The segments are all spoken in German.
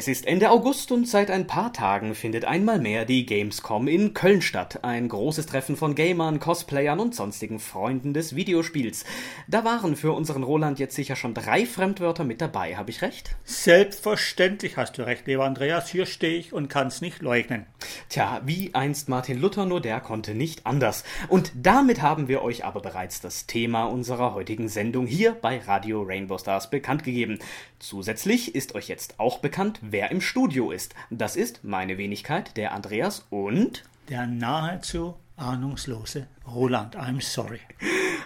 Es ist Ende August und seit ein paar Tagen findet einmal mehr die Gamescom in Köln statt. Ein großes Treffen von Gamern, Cosplayern und sonstigen Freunden des Videospiels. Da waren für unseren Roland jetzt sicher schon drei Fremdwörter mit dabei, habe ich recht? Selbstverständlich hast du recht, lieber Andreas. Hier stehe ich und kann es nicht leugnen. Tja, wie einst Martin Luther, nur der konnte nicht anders. Und damit haben wir euch aber bereits das Thema unserer heutigen Sendung hier bei Radio Rainbow Stars bekannt gegeben. Zusätzlich ist euch jetzt auch bekannt, wer im Studio ist. Das ist meine Wenigkeit, der Andreas und der nahezu ahnungslose Roland. I'm sorry.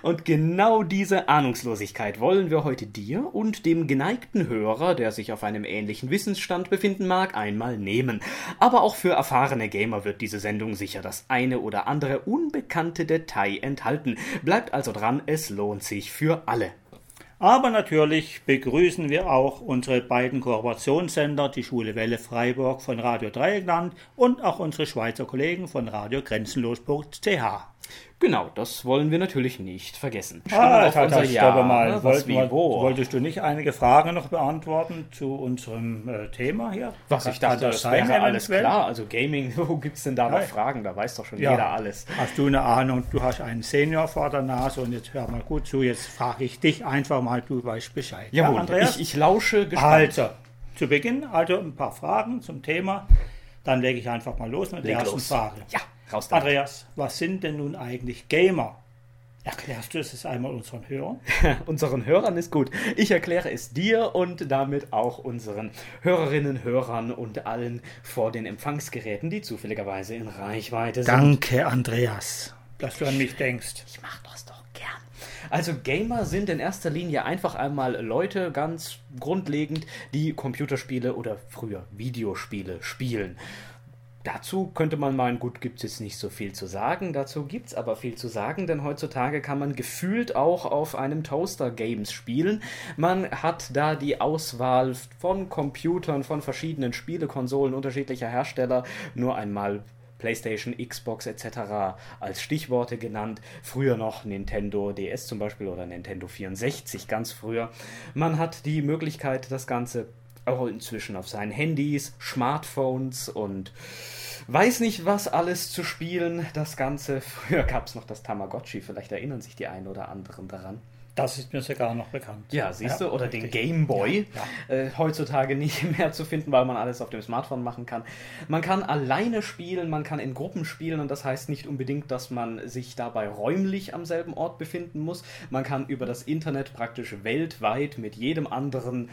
Und genau diese Ahnungslosigkeit wollen wir heute dir und dem geneigten Hörer, der sich auf einem ähnlichen Wissensstand befinden mag, einmal nehmen. Aber auch für erfahrene Gamer wird diese Sendung sicher das eine oder andere unbekannte Detail enthalten. Bleibt also dran, es lohnt sich für alle. Aber natürlich begrüßen wir auch unsere beiden Kooperationssender, die Schule Welle Freiburg von Radio Dreieckland und auch unsere Schweizer Kollegen von Radio Grenzenlos.ch. Genau, das wollen wir natürlich nicht vergessen. Ah, auf unser Jahr, mal. Was, wie, wo? Wolltest du nicht einige Fragen noch beantworten zu unserem äh, Thema hier? Was, ich dachte, das, das wäre alles klar. Also Gaming, wo gibt es denn da noch ja. Fragen? Da weiß doch schon ja. jeder alles. Hast du eine Ahnung, du hast einen Senior vor der Nase und jetzt hör mal gut zu, jetzt frage ich dich einfach mal, du weißt Bescheid. Jawohl, ja, Andreas? Ich, ich lausche gespannt. Also, zu Beginn also ein paar Fragen zum Thema. Dann lege ich einfach mal los mit Leg der ersten los. Frage. Ja. Andreas, was sind denn nun eigentlich Gamer? Erklärst du es einmal unseren Hörern? unseren Hörern ist gut. Ich erkläre es dir und damit auch unseren Hörerinnen, Hörern und allen vor den Empfangsgeräten, die zufälligerweise in Reichweite sind. Danke, Andreas, dass du an mich denkst. Ich mach das doch gern. Also Gamer sind in erster Linie einfach einmal Leute, ganz grundlegend, die Computerspiele oder früher Videospiele spielen. Dazu könnte man meinen, gut, gibt es jetzt nicht so viel zu sagen. Dazu gibt es aber viel zu sagen, denn heutzutage kann man gefühlt auch auf einem Toaster Games spielen. Man hat da die Auswahl von Computern, von verschiedenen Spielekonsolen unterschiedlicher Hersteller. Nur einmal PlayStation, Xbox etc. als Stichworte genannt. Früher noch Nintendo DS zum Beispiel oder Nintendo 64 ganz früher. Man hat die Möglichkeit, das Ganze auch inzwischen auf seinen Handys, Smartphones und weiß nicht was alles zu spielen. Das Ganze, früher gab es noch das Tamagotchi, vielleicht erinnern sich die einen oder anderen daran. Das ist mir sogar noch bekannt. Ja, siehst ja, du, oder richtig. den Game Boy. Ja, ja. Äh, heutzutage nicht mehr zu finden, weil man alles auf dem Smartphone machen kann. Man kann alleine spielen, man kann in Gruppen spielen und das heißt nicht unbedingt, dass man sich dabei räumlich am selben Ort befinden muss. Man kann über das Internet praktisch weltweit mit jedem anderen,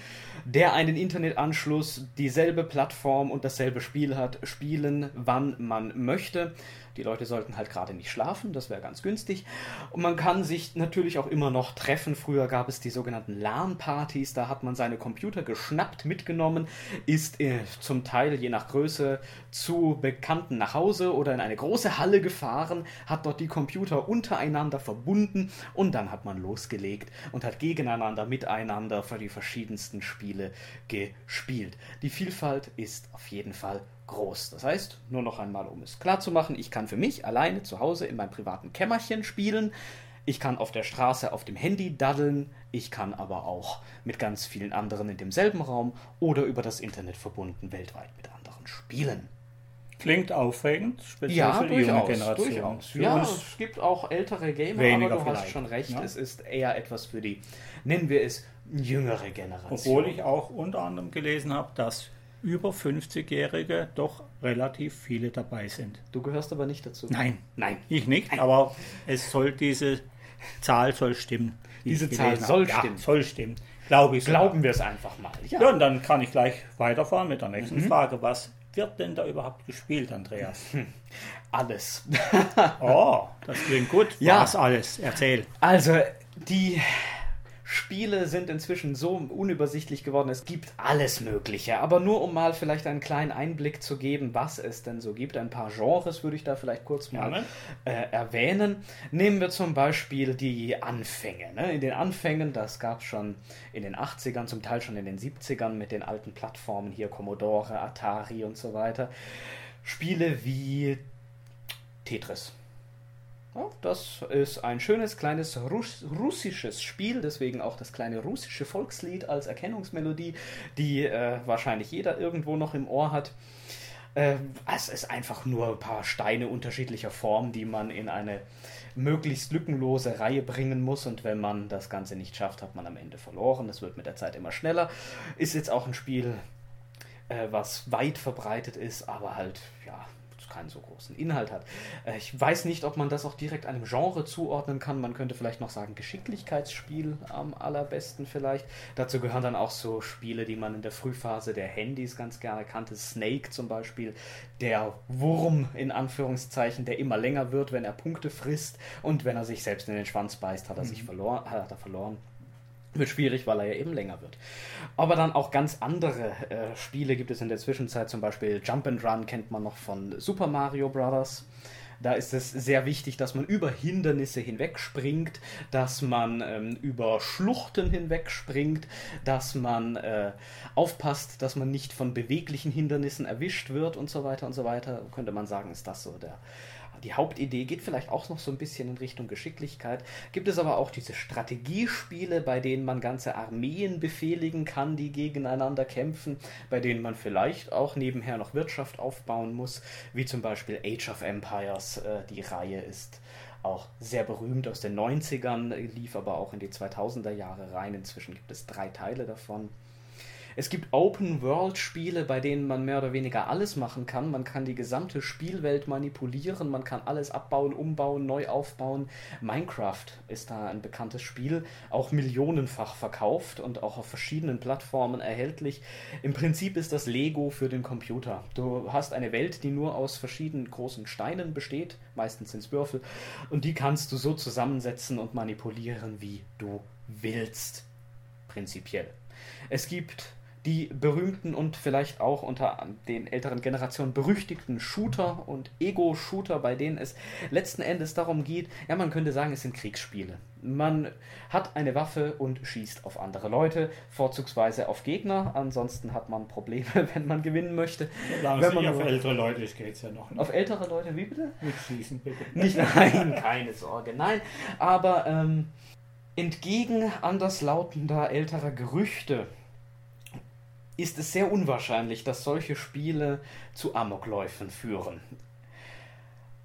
der einen Internetanschluss, dieselbe Plattform und dasselbe Spiel hat, spielen, wann man möchte. Die Leute sollten halt gerade nicht schlafen, das wäre ganz günstig. Und man kann sich natürlich auch immer noch treffen. Früher gab es die sogenannten LAN-Partys, da hat man seine Computer geschnappt, mitgenommen, ist äh, zum Teil je nach Größe zu Bekannten nach Hause oder in eine große Halle gefahren, hat dort die Computer untereinander verbunden und dann hat man losgelegt und hat gegeneinander, miteinander für die verschiedensten Spiele gespielt. Die Vielfalt ist auf jeden Fall groß. Das heißt, nur noch einmal, um es klar zu machen, ich kann für mich alleine zu Hause in meinem privaten Kämmerchen spielen. Ich kann auf der Straße auf dem Handy daddeln, ich kann aber auch mit ganz vielen anderen in demselben Raum oder über das Internet verbunden weltweit mit anderen spielen. Klingt aufregend, speziell ja, für die durchaus, junge Generation. Durchaus. Ja, es gibt auch ältere Gamer, aber du hast schon recht, ja. es ist eher etwas für die, nennen wir es, jüngere Generation. Obwohl ich auch unter anderem gelesen habe, dass über 50-Jährige doch relativ viele dabei sind. Du gehörst aber nicht dazu. Nein, nein, ich nicht. Nein. Aber es soll diese Zahl soll stimmen. Diese Zahl soll habe. stimmen. Ja, soll stimmen. Glaube ich. Glauben wir es einfach mal. Ja. ja. und dann kann ich gleich weiterfahren mit der nächsten mhm. Frage. Was wird denn da überhaupt gespielt, Andreas? Alles. oh, das klingt gut. Ja. Was alles? Erzähl. Also, die Spiele sind inzwischen so unübersichtlich geworden, es gibt alles Mögliche. Aber nur um mal vielleicht einen kleinen Einblick zu geben, was es denn so gibt, ein paar Genres würde ich da vielleicht kurz mal äh, erwähnen. Nehmen wir zum Beispiel die Anfänge. Ne? In den Anfängen, das gab es schon in den 80ern, zum Teil schon in den 70ern mit den alten Plattformen hier, Commodore, Atari und so weiter. Spiele wie Tetris Das ist ein schönes kleines Russ russisches Spiel, deswegen auch das kleine russische Volkslied als Erkennungsmelodie, die äh, wahrscheinlich jeder irgendwo noch im Ohr hat. Äh, es ist einfach nur ein paar Steine unterschiedlicher Form, die man in eine möglichst lückenlose Reihe bringen muss und wenn man das Ganze nicht schafft, hat man am Ende verloren. Es wird mit der Zeit immer schneller. Ist jetzt auch ein Spiel, äh, was weit verbreitet ist, aber halt, ja, keinen so großen Inhalt hat. Äh, ich weiß nicht, ob man das auch direkt einem Genre zuordnen kann. Man könnte vielleicht noch sagen Geschicklichkeitsspiel am allerbesten vielleicht. Dazu gehören dann auch so Spiele, die man in der Frühphase der Handys ganz gerne kannte. Snake zum Beispiel, der Wurm in Anführungszeichen, der immer länger wird, wenn er Punkte frisst und wenn er sich selbst in den Schwanz beißt, hat er sich mhm. verloren, hat er verloren wird schwierig, weil er ja eben länger wird. Aber dann auch ganz andere äh, Spiele gibt es in der Zwischenzeit, zum Beispiel Jump and Run kennt man noch von Super Mario Bros. Da ist es sehr wichtig, dass man über Hindernisse hinwegspringt, dass man ähm, über Schluchten hinwegspringt, dass man äh, aufpasst, dass man nicht von beweglichen Hindernissen erwischt wird und so weiter und so weiter. Könnte man sagen, ist das so der die Hauptidee geht vielleicht auch noch so ein bisschen in Richtung Geschicklichkeit. Gibt es aber auch diese Strategiespiele, bei denen man ganze Armeen befehligen kann, die gegeneinander kämpfen, bei denen man vielleicht auch nebenher noch Wirtschaft aufbauen muss, wie zum Beispiel Age of Empires. Äh, die Reihe ist auch sehr berühmt aus den 90ern, lief aber auch in die 2000er Jahre rein. Inzwischen gibt es drei Teile davon. Es gibt Open-World-Spiele, bei denen man mehr oder weniger alles machen kann. Man kann die gesamte Spielwelt manipulieren, man kann alles abbauen, umbauen, neu aufbauen. Minecraft ist da ein bekanntes Spiel, auch millionenfach verkauft und auch auf verschiedenen Plattformen erhältlich. Im Prinzip ist das Lego für den Computer. Du hast eine Welt, die nur aus verschiedenen großen Steinen besteht, meistens sind es Würfel, und die kannst du so zusammensetzen und manipulieren, wie du willst. Prinzipiell. Es gibt die berühmten und vielleicht auch unter den älteren Generationen berüchtigten Shooter und Ego-Shooter, bei denen es letzten Endes darum geht, ja, man könnte sagen, es sind Kriegsspiele. Man hat eine Waffe und schießt auf andere Leute, vorzugsweise auf Gegner, ansonsten hat man Probleme, wenn man gewinnen möchte. Solange wenn man auf ältere Leute geht es ja noch. Nicht. Auf ältere Leute, wie bitte? Nicht schießen, bitte. Nicht, nein, keine Sorge, nein. Aber ähm, entgegen anderslautender älterer Gerüchte ist es sehr unwahrscheinlich, dass solche Spiele zu Amokläufen führen.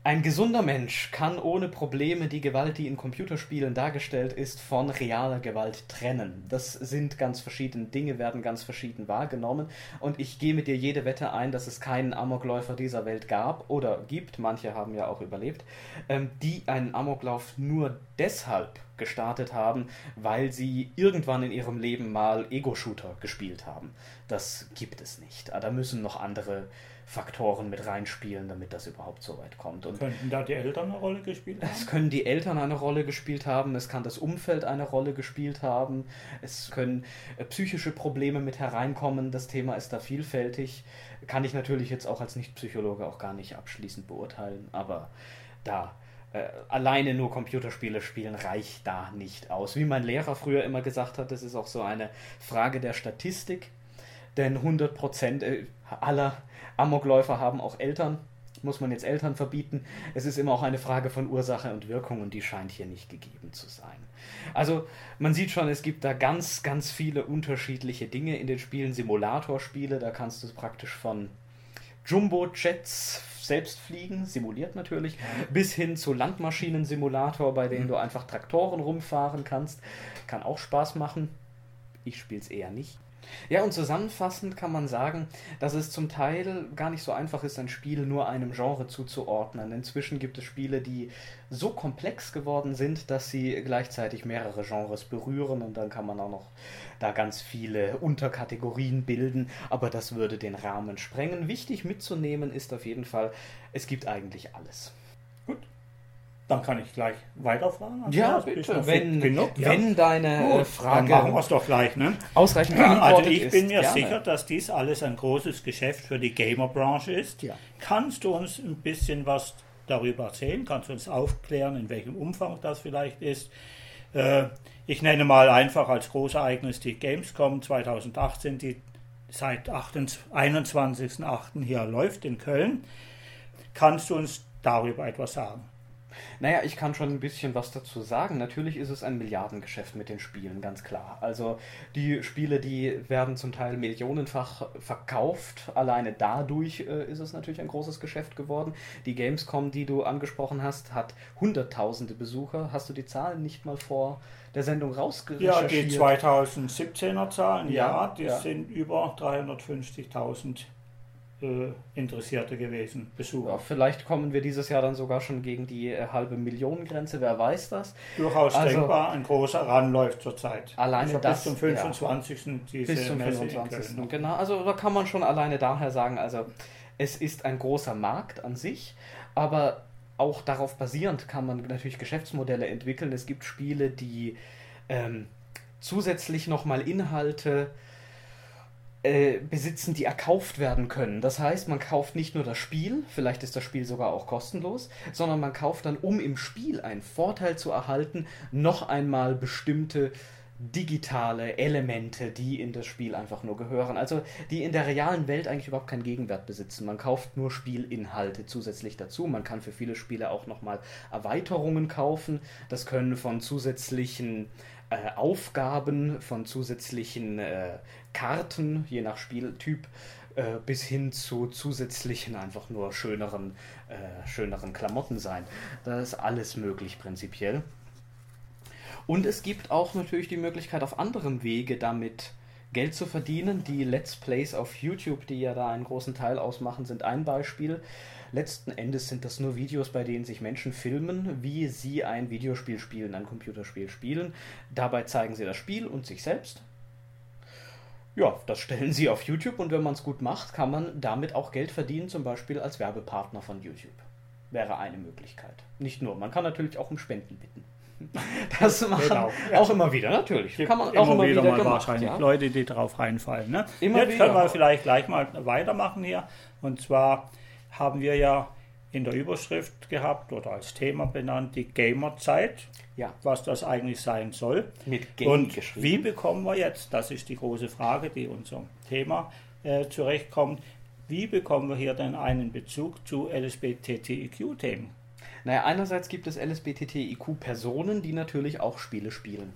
Ein gesunder Mensch kann ohne Probleme die Gewalt, die in Computerspielen dargestellt ist, von realer Gewalt trennen. Das sind ganz verschiedene Dinge, werden ganz verschieden wahrgenommen. Und ich gehe mit dir jede Wette ein, dass es keinen Amokläufer dieser Welt gab oder gibt, manche haben ja auch überlebt, ähm, die einen Amoklauf nur deshalb gestartet haben, weil sie irgendwann in ihrem Leben mal Ego-Shooter gespielt haben. Das gibt es nicht. Ah, da müssen noch andere Faktoren mit reinspielen, damit das überhaupt so weit kommt. Und Könnten da die Eltern eine Rolle gespielt haben? Es können die Eltern eine Rolle gespielt haben, es kann das Umfeld eine Rolle gespielt haben, es können äh, psychische Probleme mit hereinkommen, das Thema ist da vielfältig. Kann ich natürlich jetzt auch als Nicht-Psychologe auch gar nicht abschließend beurteilen, aber da alleine nur Computerspiele spielen reicht da nicht aus. Wie mein Lehrer früher immer gesagt hat, das ist auch so eine Frage der Statistik, denn 100% äh, aller Amokläufer haben auch Eltern. Muss man jetzt Eltern verbieten? Es ist immer auch eine Frage von Ursache und Wirkung und die scheint hier nicht gegeben zu sein. Also man sieht schon, es gibt da ganz, ganz viele unterschiedliche Dinge in den Spielen. Simulatorspiele, da kannst du praktisch von Jumbo-Jets selbst fliegen, simuliert natürlich, bis hin zu Landmaschinen-Simulator, bei denen mhm. du einfach Traktoren rumfahren kannst. Kann auch Spaß machen. Ich spiele es eher nicht. Ja, und zusammenfassend kann man sagen, dass es zum Teil gar nicht so einfach ist, ein Spiel nur einem Genre zuzuordnen. Inzwischen gibt es Spiele, die so komplex geworden sind, dass sie gleichzeitig mehrere Genres berühren und dann kann man auch noch da ganz viele Unterkategorien bilden, aber das würde den Rahmen sprengen. Wichtig mitzunehmen ist auf jeden Fall, es gibt eigentlich alles. Dann kann ich gleich weiterfragen. Also ja, bitte. Wenn, genug, wenn ja. deine Gut, Frage dann machen wir es doch gleich. Ne? Ausreichend beantwortet Also ich bin mir gerne. sicher, dass dies alles ein großes Geschäft für die Gamer-Branche ist. Ja. Kannst du uns ein bisschen was darüber erzählen? Kannst du uns aufklären, in welchem Umfang das vielleicht ist? Äh, ich nenne mal einfach als Großereignis die Gamescom 2018, die seit 21.08. hier läuft in Köln. Kannst du uns darüber etwas sagen? Naja, ich kann schon ein bisschen was dazu sagen. Natürlich ist es ein Milliardengeschäft mit den Spielen, ganz klar. Also die Spiele, die werden zum Teil millionenfach verkauft. Alleine dadurch äh, ist es natürlich ein großes Geschäft geworden. Die Gamescom, die du angesprochen hast, hat hunderttausende Besucher. Hast du die Zahlen nicht mal vor der Sendung rausgerecherchiert? Ja, die 2017er Zahlen, ja, Ja, die ja. sind über 350.000 äh, Interessierte gewesen, Besucher. Ja, vielleicht kommen wir dieses Jahr dann sogar schon gegen die äh, halbe Millionengrenze, wer weiß das. Durchaus Also- denkbar, ein großer Run läuft zurzeit. Alleine also das, bis zum 25. diese Bis zum Messe in 25. Köln. Genau, also da kann man schon alleine daher sagen, also es ist ein großer Markt an sich, aber auch darauf basierend kann man natürlich Geschäftsmodelle entwickeln. Es gibt Spiele, die ähm, zusätzlich nochmal Inhalte äh, besitzen, die erkauft werden können. Das heißt, man kauft nicht nur das Spiel, vielleicht ist das Spiel sogar auch kostenlos, sondern man kauft dann, um im Spiel einen Vorteil zu erhalten, noch einmal bestimmte digitale Elemente, die in das Spiel einfach nur gehören. Also die in der realen Welt eigentlich überhaupt keinen Gegenwert besitzen. Man kauft nur Spielinhalte zusätzlich dazu. Man kann für viele Spiele auch nochmal Erweiterungen kaufen. Das können von zusätzlichen äh, Aufgaben, von zusätzlichen äh, Karten, je nach Spieltyp, äh, bis hin zu zusätzlichen, einfach nur schöneren, äh, schöneren Klamotten sein. Da ist alles möglich prinzipiell. Und es gibt auch natürlich die Möglichkeit, auf anderem Wege damit Geld zu verdienen. Die Let's Plays auf YouTube, die ja da einen großen Teil ausmachen, sind ein Beispiel. Letzten Endes sind das nur Videos, bei denen sich Menschen filmen, wie sie ein Videospiel spielen, ein Computerspiel spielen. Dabei zeigen sie das Spiel und sich selbst. Ja, das stellen sie auf YouTube und wenn man es gut macht, kann man damit auch Geld verdienen, zum Beispiel als Werbepartner von YouTube. Wäre eine Möglichkeit. Nicht nur, man kann natürlich auch um Spenden bitten. Das machen Genau. auch immer wieder, natürlich. Gibt Kann man auch immer wieder, mal gemacht, wahrscheinlich ja. Leute, die drauf reinfallen. Ne? Immer Jetzt wieder. können wir vielleicht gleich mal weitermachen hier. Und zwar haben wir ja in der Überschrift gehabt oder als Thema benannt die Gamerzeit, Ja, was das eigentlich sein soll. mit Game Und wie bekommen wir jetzt, das ist die große Frage, die unserem Thema äh, zurechtkommt, wie bekommen wir hier denn einen Bezug zu LSBTTIQ-Themen? Naja, einerseits gibt es LSBTTIQ-Personen, die natürlich auch Spiele spielen.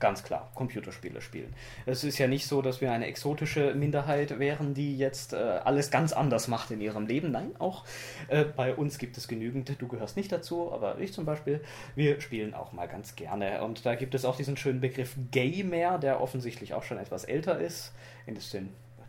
Ganz klar, Computerspiele spielen. Es ist ja nicht so, dass wir eine exotische Minderheit wären, die jetzt äh, alles ganz anders macht in ihrem Leben. Nein, auch äh, bei uns gibt es genügend. Du gehörst nicht dazu, aber ich zum Beispiel. Wir spielen auch mal ganz gerne. Und da gibt es auch diesen schönen Begriff Gamer, der offensichtlich auch schon etwas älter ist. In den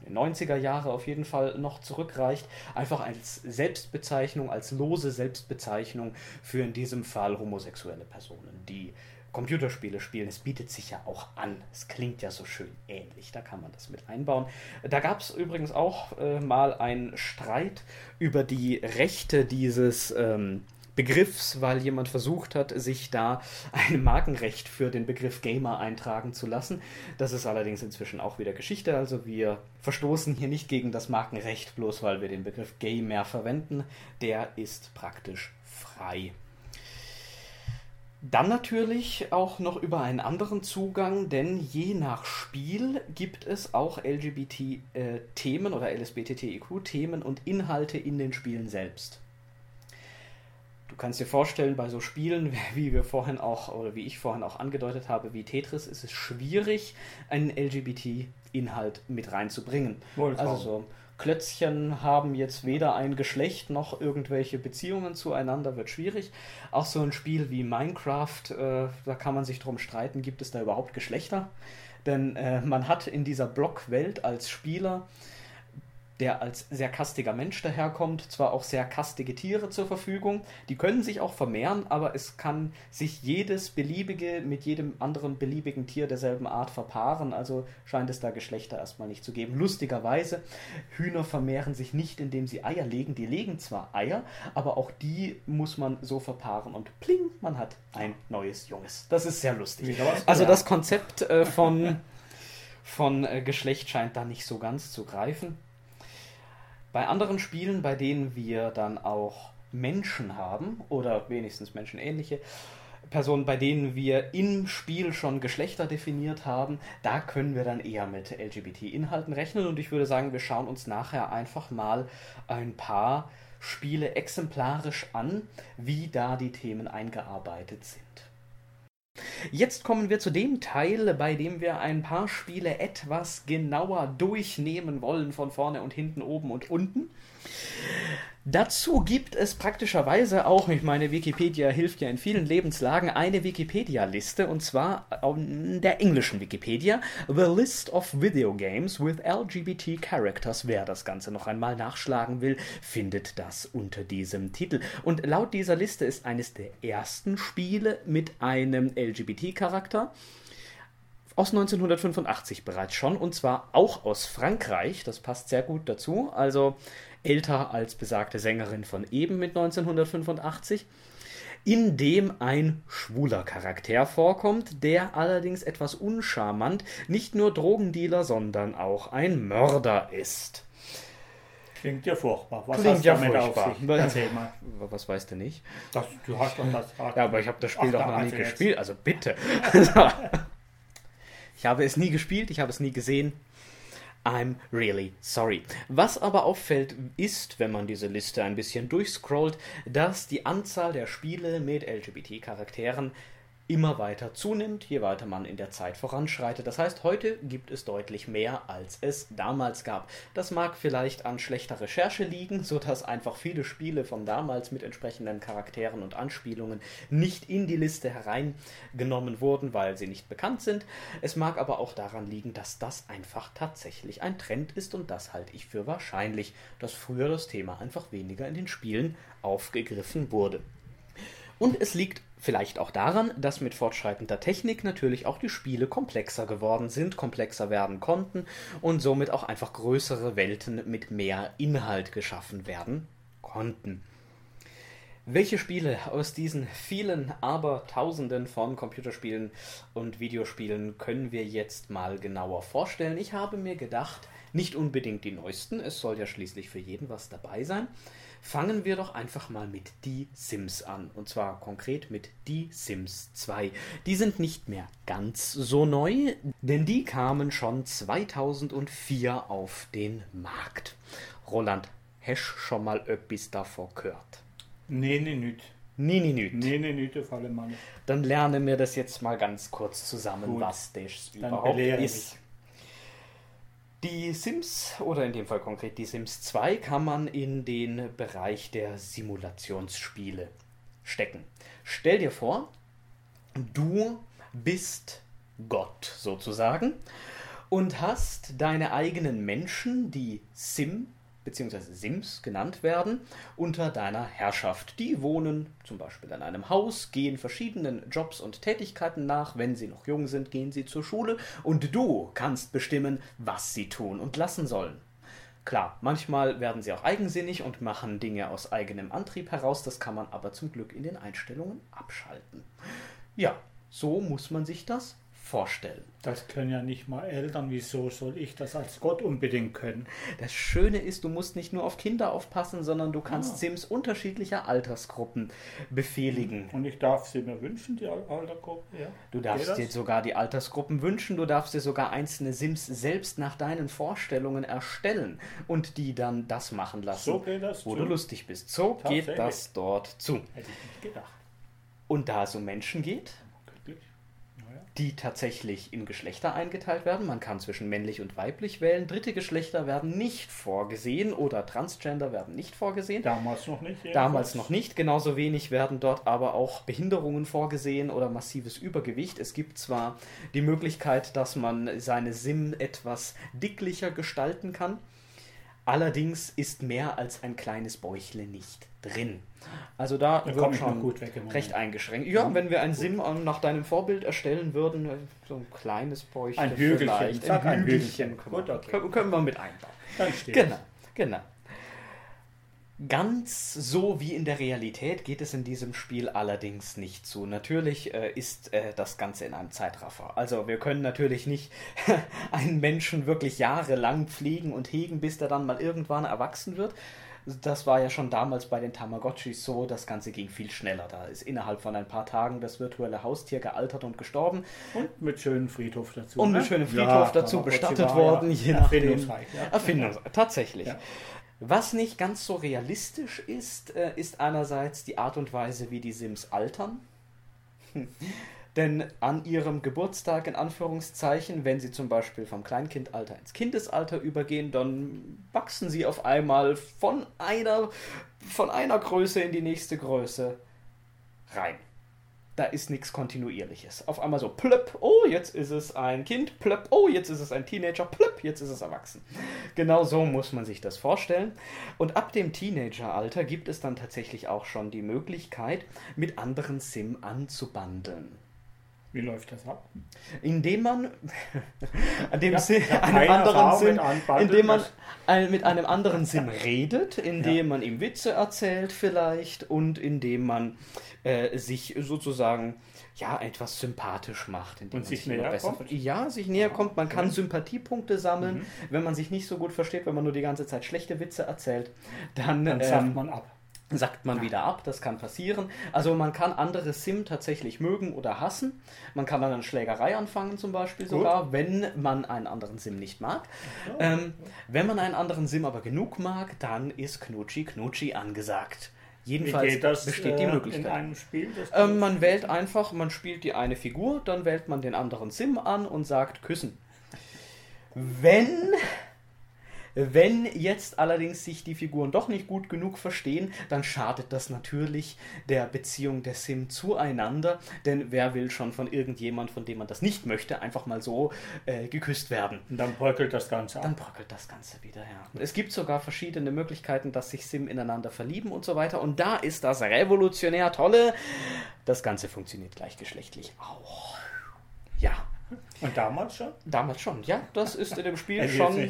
90er Jahre auf jeden Fall noch zurückreicht, einfach als Selbstbezeichnung, als lose Selbstbezeichnung für in diesem Fall homosexuelle Personen, die Computerspiele spielen. Es bietet sich ja auch an. Es klingt ja so schön ähnlich. Da kann man das mit einbauen. Da gab es übrigens auch äh, mal einen Streit über die Rechte dieses ähm, Begriffs, weil jemand versucht hat, sich da ein Markenrecht für den Begriff Gamer eintragen zu lassen. Das ist allerdings inzwischen auch wieder Geschichte. Also wir verstoßen hier nicht gegen das Markenrecht, bloß weil wir den Begriff Gamer verwenden. Der ist praktisch frei. Dann natürlich auch noch über einen anderen Zugang, denn je nach Spiel gibt es auch LGBT-Themen oder LSBTTIQ-Themen und Inhalte in den Spielen selbst. Du kannst dir vorstellen, bei so Spielen, wie wir vorhin auch, oder wie ich vorhin auch angedeutet habe, wie Tetris, ist es schwierig, einen LGBT-Inhalt mit reinzubringen. Also so Klötzchen haben jetzt weder ein Geschlecht noch irgendwelche Beziehungen zueinander, wird schwierig. Auch so ein Spiel wie Minecraft, äh, da kann man sich drum streiten, gibt es da überhaupt Geschlechter? Denn äh, man hat in dieser Blockwelt als Spieler der als sehr kastiger Mensch daherkommt, zwar auch sehr kastige Tiere zur Verfügung, die können sich auch vermehren, aber es kann sich jedes beliebige mit jedem anderen beliebigen Tier derselben Art verpaaren, also scheint es da Geschlechter erstmal nicht zu geben. Lustigerweise, Hühner vermehren sich nicht, indem sie Eier legen, die legen zwar Eier, aber auch die muss man so verpaaren und pling, man hat ein neues Junges. Das ist sehr lustig. Also das Konzept äh, von, von äh, Geschlecht scheint da nicht so ganz zu greifen. Bei anderen Spielen, bei denen wir dann auch Menschen haben oder wenigstens menschenähnliche, Personen, bei denen wir im Spiel schon Geschlechter definiert haben, da können wir dann eher mit LGBT-Inhalten rechnen. Und ich würde sagen, wir schauen uns nachher einfach mal ein paar Spiele exemplarisch an, wie da die Themen eingearbeitet sind. Jetzt kommen wir zu dem Teil, bei dem wir ein paar Spiele etwas genauer durchnehmen wollen, von vorne und hinten, oben und unten. Dazu gibt es praktischerweise auch, ich meine, Wikipedia hilft ja in vielen Lebenslagen, eine Wikipedia-Liste und zwar der englischen Wikipedia, The List of Video Games with LGBT Characters. Wer das Ganze noch einmal nachschlagen will, findet das unter diesem Titel. Und laut dieser Liste ist eines der ersten Spiele mit einem LGBT-Charakter aus 1985 bereits schon und zwar auch aus Frankreich. Das passt sehr gut dazu. Also älter als besagte Sängerin von eben mit 1985, in dem ein schwuler Charakter vorkommt, der allerdings etwas uncharmant nicht nur Drogendealer, sondern auch ein Mörder ist. Klingt ja furchtbar. Was Klingt ja furchtbar. Erzähl mal. Was weißt du nicht? Das, du hast doch das. Ja, aber ich habe das Spiel Ach, doch noch nie gespielt, also bitte. ich habe es nie gespielt, ich habe es nie gesehen. I'm really sorry. Was aber auffällt, ist, wenn man diese Liste ein bisschen durchscrollt, dass die Anzahl der Spiele mit LGBT-Charakteren immer weiter zunimmt, je weiter man in der Zeit voranschreitet. Das heißt, heute gibt es deutlich mehr, als es damals gab. Das mag vielleicht an schlechter Recherche liegen, sodass einfach viele Spiele von damals mit entsprechenden Charakteren und Anspielungen nicht in die Liste hereingenommen wurden, weil sie nicht bekannt sind. Es mag aber auch daran liegen, dass das einfach tatsächlich ein Trend ist und das halte ich für wahrscheinlich, dass früher das Thema einfach weniger in den Spielen aufgegriffen wurde. Und es liegt vielleicht auch daran, dass mit fortschreitender Technik natürlich auch die Spiele komplexer geworden sind, komplexer werden konnten und somit auch einfach größere Welten mit mehr Inhalt geschaffen werden konnten. Welche Spiele aus diesen vielen, aber tausenden von Computerspielen und Videospielen können wir jetzt mal genauer vorstellen? Ich habe mir gedacht, nicht unbedingt die neuesten, es soll ja schließlich für jeden was dabei sein, Fangen wir doch einfach mal mit Die Sims an. Und zwar konkret mit Die Sims 2. Die sind nicht mehr ganz so neu, denn die kamen schon 2004 auf den Markt. Roland, hast schon mal etwas davor gehört? Nee, nee, nicht. Nee, nee, nicht. Nee, nee, nicht, auf alle Mann. Dann lernen wir das jetzt mal ganz kurz zusammen, Gut. was das Dann überhaupt ist. Die Sims, oder in dem Fall konkret die Sims 2, kann man in den Bereich der Simulationsspiele stecken. Stell dir vor, du bist Gott sozusagen und hast deine eigenen Menschen, die Sim bzw. Sims genannt werden, unter deiner Herrschaft. Die wohnen zum Beispiel in einem Haus, gehen verschiedenen Jobs und Tätigkeiten nach. Wenn sie noch jung sind, gehen sie zur Schule und du kannst bestimmen, was sie tun und lassen sollen. Klar, manchmal werden sie auch eigensinnig und machen Dinge aus eigenem Antrieb heraus, das kann man aber zum Glück in den Einstellungen abschalten. Ja, so muss man sich das vorstellen. Das können ja nicht mal Eltern. Wieso soll ich das als Gott unbedingt können? Das Schöne ist, du musst nicht nur auf Kinder aufpassen, sondern du kannst ah. Sims unterschiedlicher Altersgruppen befehligen. Und ich darf sie mir wünschen, die Altersgruppen? Ja. Du darfst dir sogar die Altersgruppen wünschen. Du darfst dir sogar einzelne Sims selbst nach deinen Vorstellungen erstellen und die dann das machen lassen, so geht das wo zu. du lustig bist. So geht das dort zu. Hätte ich nicht gedacht. Und da es um Menschen geht, die tatsächlich in Geschlechter eingeteilt werden. Man kann zwischen männlich und weiblich wählen. Dritte Geschlechter werden nicht vorgesehen oder Transgender werden nicht vorgesehen. Damals noch nicht. Jedenfalls. Damals noch nicht. Genauso wenig werden dort aber auch Behinderungen vorgesehen oder massives Übergewicht. Es gibt zwar die Möglichkeit, dass man seine Sim etwas dicklicher gestalten kann. Allerdings ist mehr als ein kleines Bäuchle nicht drin. Also da, da wird schon gut weg recht eingeschränkt. Ja, wenn wir ein Sim nach deinem Vorbild erstellen würden, äh, so ein kleines Bäuchchen ein Hügelchen, vielleicht. Ein, ein Hügelchen, Können, gut, okay. können, wir mit einbauen. Dann steht genau, genau. Ganz so wie in der Realität geht es in diesem Spiel allerdings nicht zu. Natürlich äh, ist äh, das Ganze in einem Zeitraffer. Also wir können natürlich nicht einen Menschen wirklich jahrelang pflegen und hegen, bis der dann mal irgendwann erwachsen wird. Das war ja schon damals bei den Tamagotchis so, das Ganze ging viel schneller. Da ist innerhalb von ein paar Tagen das virtuelle Haustier gealtert und gestorben. Und mit schönem Friedhof dazu. Und mit ne? schönem Friedhof Ja, dazu bestattet worden, ja je nachdem. erfindungsreich, ja. Erfindungs tatsächlich. Ja. Was nicht ganz so realistisch ist, äh, ist einerseits die Art und Weise, wie die Sims altern. Denn an ihrem Geburtstag, in Anführungszeichen, wenn sie zum Beispiel vom Kleinkindalter ins Kindesalter übergehen, dann wachsen sie auf einmal von einer, von einer Größe in die nächste Größe rein. Da ist nichts Kontinuierliches. Auf einmal so plöpp, oh, jetzt ist es ein Kind, plöpp, oh, jetzt ist es ein Teenager, plöpp, jetzt ist es erwachsen. Genau so muss man sich das vorstellen. Und ab dem Teenageralter gibt es dann tatsächlich auch schon die Möglichkeit, mit anderen Sim anzubandeln. Wie läuft das ab? Indem man an dem Ja, hab einem anderen Anbandeln, indem man ein, mit einem anderen Sim redet, indem man ihm Witze erzählt vielleicht und indem man äh, sich sozusagen ja etwas sympathisch macht, indem Und man sich näher besser kommt? ja sich näher Aha, kommt. Man kann okay. Sympathiepunkte sammeln, wenn man sich nicht so gut versteht, wenn man nur die ganze Zeit schlechte Witze erzählt, dann, Dann ähm, man ab. Sagt man wieder ab, das kann passieren. Also man kann andere Sim tatsächlich mögen oder hassen. Man kann dann eine Schlägerei anfangen zum Beispiel Gut. sogar, wenn man einen anderen Sim nicht mag. Ähm, wenn man einen anderen Sim aber genug mag, dann ist Knutschi Knutschi angesagt. Jedenfalls das besteht die äh, in Möglichkeit. einem Spiel? Das Ähm, man wählt einfach, man spielt die eine Figur, dann wählt man den anderen Sim an und sagt küssen. Wenn, wenn jetzt allerdings sich die Figuren doch nicht gut genug verstehen, dann schadet das natürlich der Beziehung der Sim zueinander, denn wer will schon von irgendjemand, von dem man das nicht möchte, einfach mal so äh, geküsst werden. Und dann bröckelt das Ganze Dann ab. bröckelt das Ganze wieder, ja. Es gibt sogar verschiedene Möglichkeiten, dass sich Sim ineinander verlieben und so weiter. Und da ist das revolutionär Tolle. Das Ganze funktioniert gleichgeschlechtlich auch. Ja, Und damals schon? damals schon. Ja, das ist in dem Spiel schon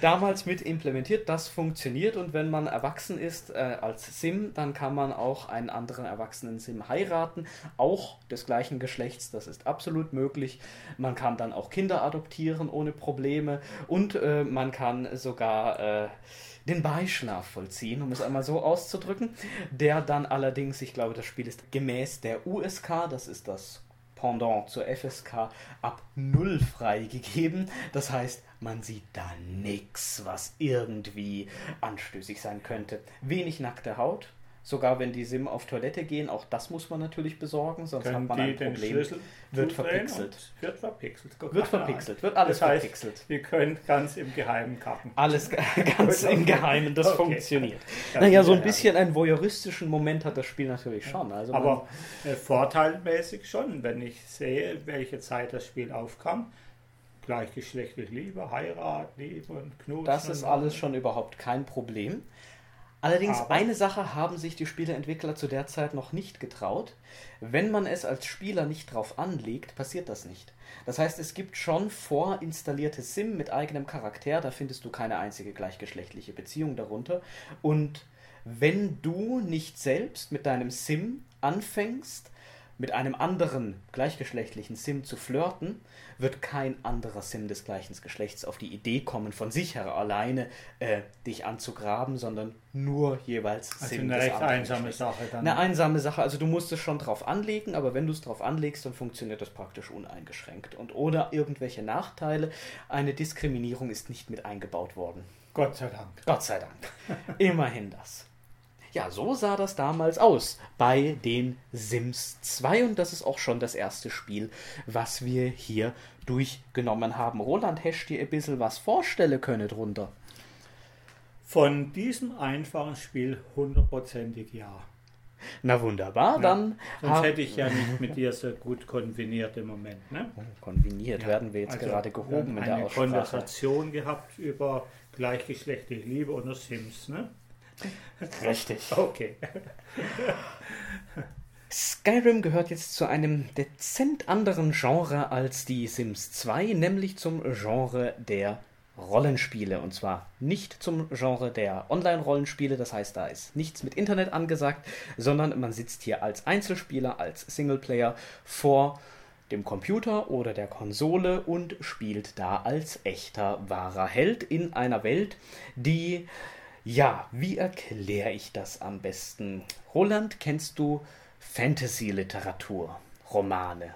damals mit implementiert. Das funktioniert. Und wenn man erwachsen ist äh, als Sim, dann kann man auch einen anderen erwachsenen Sim heiraten. Auch des gleichen Geschlechts. Das ist absolut möglich. Man kann dann auch Kinder adoptieren ohne Probleme. Und äh, man kann sogar. Äh, den Beischlaf vollziehen, um es einmal so auszudrücken, der dann allerdings, ich glaube, das Spiel ist gemäß der USK, das ist das Pendant zur FSK, ab null freigegeben. Das heißt, man sieht da nichts, was irgendwie anstößig sein könnte. Wenig nackte Haut. Sogar wenn die Sim auf Toilette gehen, auch das muss man natürlich besorgen, sonst Können hat man ein Problem. Wird verpixelt. Wird verpixelt. Guck Wird verpixelt, wird alles das heißt, verpixelt. Wir können ganz im Geheimen kacken. Alles ganz im. Geheimen, das Okay. funktioniert. Ja, naja, so ein bisschen einen voyeuristischen Moment hat das Spiel natürlich schon. Also Aber äh, vorteilmäßig schon, wenn ich sehe, welche Zeit das Spiel aufkam. Gleichgeschlechtlich Liebe, Heirat, Liebe und Knutschen. Das ist alles schon überhaupt kein Problem. Allerdings Aber- eine Sache haben sich die Spieleentwickler zu der Zeit noch nicht getraut. Wenn man es als Spieler nicht drauf anlegt, passiert das nicht. Das heißt, es gibt schon vorinstallierte Sim mit eigenem Charakter, da findest du keine einzige gleichgeschlechtliche Beziehung darunter. Und wenn du nicht selbst mit deinem Sim anfängst, mit einem anderen gleichgeschlechtlichen Sim zu flirten, wird kein anderer Sim des gleichen Geschlechts auf die Idee kommen, von sich her alleine äh, dich anzugraben, sondern nur jeweils Also Sim eine des recht einsame. Sache dann. Eine einsame Sache, also du musst es schon drauf anlegen, aber wenn du es drauf anlegst, dann funktioniert das praktisch uneingeschränkt. Und ohne irgendwelche Nachteile, eine Diskriminierung ist nicht mit eingebaut worden. Gott sei Dank. Gott sei Dank. Immerhin das. Ja, so sah das damals aus bei den Sims 2 und das ist auch schon das erste Spiel, was wir hier durchgenommen haben. Roland, hast dir ein bisschen was vorstellen können drunter? Von diesem einfachen Spiel hundertprozentig ja. Na wunderbar, dann Sonst hätte ich ja nicht mit dir so gut konveniert im Moment. Ne? Oh, konveniert werden wir jetzt Also, gerade wir gehoben haben mit der eine Aussprache. Konversation gehabt über gleichgeschlechtliche Liebe unter Sims. Ne? Richtig. Okay. Skyrim gehört jetzt zu einem dezent anderen Genre als die Sims 2, nämlich zum Genre der Rollenspiele. Und zwar nicht zum Genre der Online-Rollenspiele, das heißt, da ist nichts mit Internet angesagt, sondern man sitzt hier als Einzelspieler, als Singleplayer vor dem Computer oder der Konsole und spielt da als echter, wahrer Held in einer Welt, die Ja, wie erkläre ich das am besten? Roland, kennst du Fantasy-Literatur, Romane?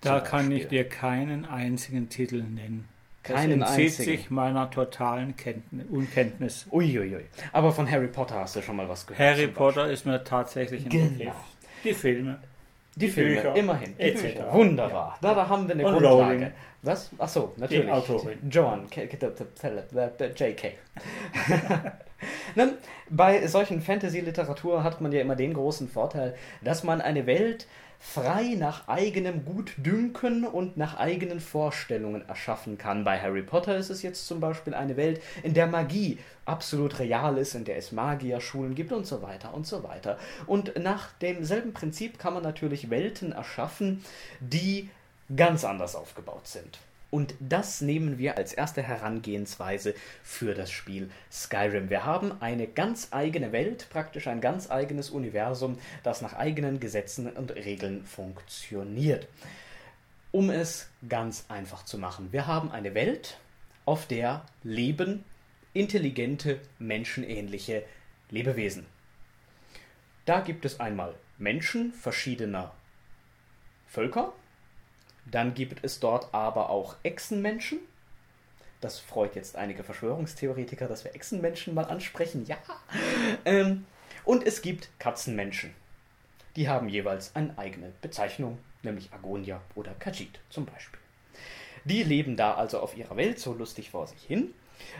Da kann ich dir keinen einzigen Titel nennen. Keinen das entzieht einzigen. sich meiner totalen Kenntnis, Unkenntnis. Uiuiui. Aber von Harry Potter hast du schon mal was gehört. Harry Potter ist mir tatsächlich ein Genau. Begriff. Die Filme. Die Filme, Bücher, immerhin. Die etc. Bücher. Wunderbar. Da, da haben wir eine Und Grundlage. Rowling. Was? Ach so, natürlich. Die Autorin. K- J.K. Bei solchen Fantasy-Literatur hat man ja immer den großen Vorteil, dass man eine Welt frei nach eigenem Gutdünken und nach eigenen Vorstellungen erschaffen kann. Bei Harry Potter ist es jetzt zum Beispiel eine Welt, in der Magie absolut real ist, in der es Magierschulen gibt und so weiter und so weiter. Und nach demselben Prinzip kann man natürlich Welten erschaffen, die ganz anders aufgebaut sind. Und das nehmen wir als erste Herangehensweise für das Spiel Skyrim. Wir haben eine ganz eigene Welt, praktisch ein ganz eigenes Universum, das nach eigenen Gesetzen und Regeln funktioniert. Um es ganz einfach zu machen, wir haben eine Welt, auf der leben intelligente, menschenähnliche Lebewesen. Da gibt es einmal Menschen verschiedener Völker, dann gibt es dort aber auch Echsenmenschen. Das freut jetzt einige Verschwörungstheoretiker, dass wir Echsenmenschen mal ansprechen. Ja. Ähm, und es gibt Katzenmenschen. Die haben jeweils eine eigene Bezeichnung, nämlich Agonia oder Khajiit zum Beispiel. Die leben da also auf ihrer Welt so lustig vor sich hin,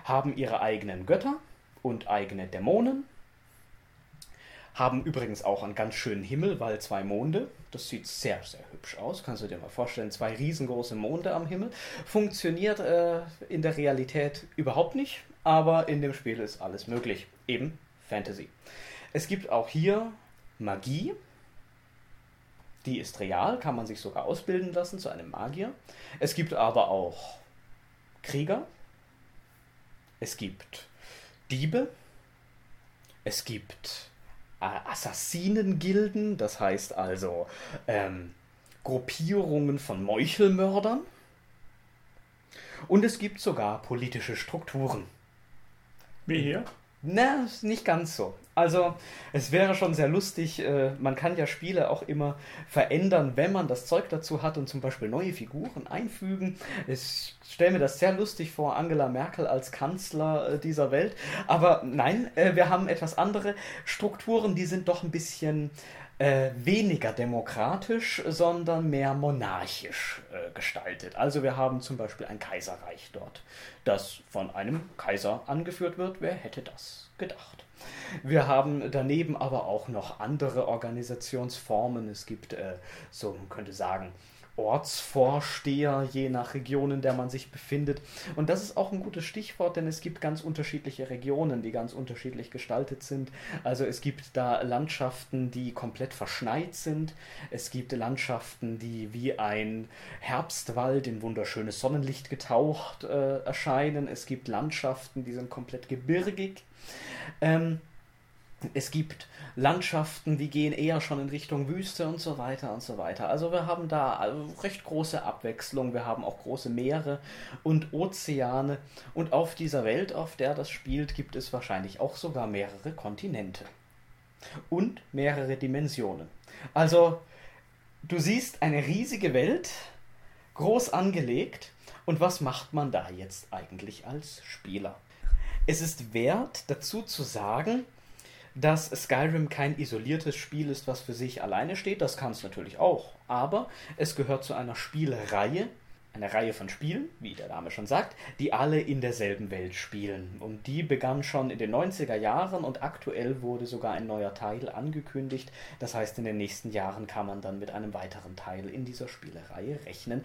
haben ihre eigenen Götter und eigene Dämonen, haben übrigens auch einen ganz schönen Himmel, weil zwei Monde. Das sieht sehr, sehr hübsch aus. Kannst du dir mal vorstellen, zwei riesengroße Monde am Himmel. Funktioniert äh, in der Realität überhaupt nicht, aber in dem Spiel ist alles möglich. Eben Fantasy. Es gibt auch hier Magie. Die ist real, kann man sich sogar ausbilden lassen zu einem Magier. Es gibt aber auch Krieger. Es gibt Diebe. Es gibt Assassinengilden, das heißt also ähm, Gruppierungen von Meuchelmördern. Und es gibt sogar politische Strukturen. Wie hier? Na, nicht ganz so. Also, es wäre schon sehr lustig. Äh, man kann ja Spiele auch immer verändern, wenn man das Zeug dazu hat und zum Beispiel neue Figuren einfügen. Ich stelle mir das sehr lustig vor, Angela Merkel als Kanzler äh, dieser Welt. Aber nein, äh, wir haben etwas andere Strukturen, die sind doch ein bisschen äh, weniger demokratisch, sondern mehr monarchisch äh, gestaltet. Also wir haben zum Beispiel ein Kaiserreich dort, das von einem Kaiser angeführt wird. Wer hätte das gedacht? Wir haben daneben aber auch noch andere Organisationsformen. Es gibt, äh, so man könnte sagen, Ortsvorsteher, je nach Region, in der man sich befindet. Und das ist auch ein gutes Stichwort, denn es gibt ganz unterschiedliche Regionen, die ganz unterschiedlich gestaltet sind. Also es gibt da Landschaften, die komplett verschneit sind. Es gibt Landschaften, die wie ein Herbstwald in wunderschönes Sonnenlicht getaucht äh, erscheinen. Es gibt Landschaften, die sind komplett gebirgig. Ähm, es gibt Landschaften, die gehen eher schon in Richtung Wüste und so weiter und so weiter. Also wir haben da recht große Abwechslung. Wir haben auch große Meere und Ozeane. Und auf dieser Welt, auf der das spielt, gibt es wahrscheinlich auch sogar mehrere Kontinente. Und mehrere Dimensionen. Also du siehst eine riesige Welt, groß angelegt. Und was macht man da jetzt eigentlich als Spieler? Es ist wert, dazu zu sagen, dass Skyrim kein isoliertes Spiel ist, was für sich alleine steht. Das kann es natürlich auch. Aber es gehört zu einer Spielreihe, eine Reihe von Spielen, wie der Name schon sagt, die alle in derselben Welt spielen. Und die begann schon in den 90er Jahren und aktuell wurde sogar ein neuer Teil angekündigt. Das heißt, in den nächsten Jahren kann man dann mit einem weiteren Teil in dieser Spielereihe rechnen.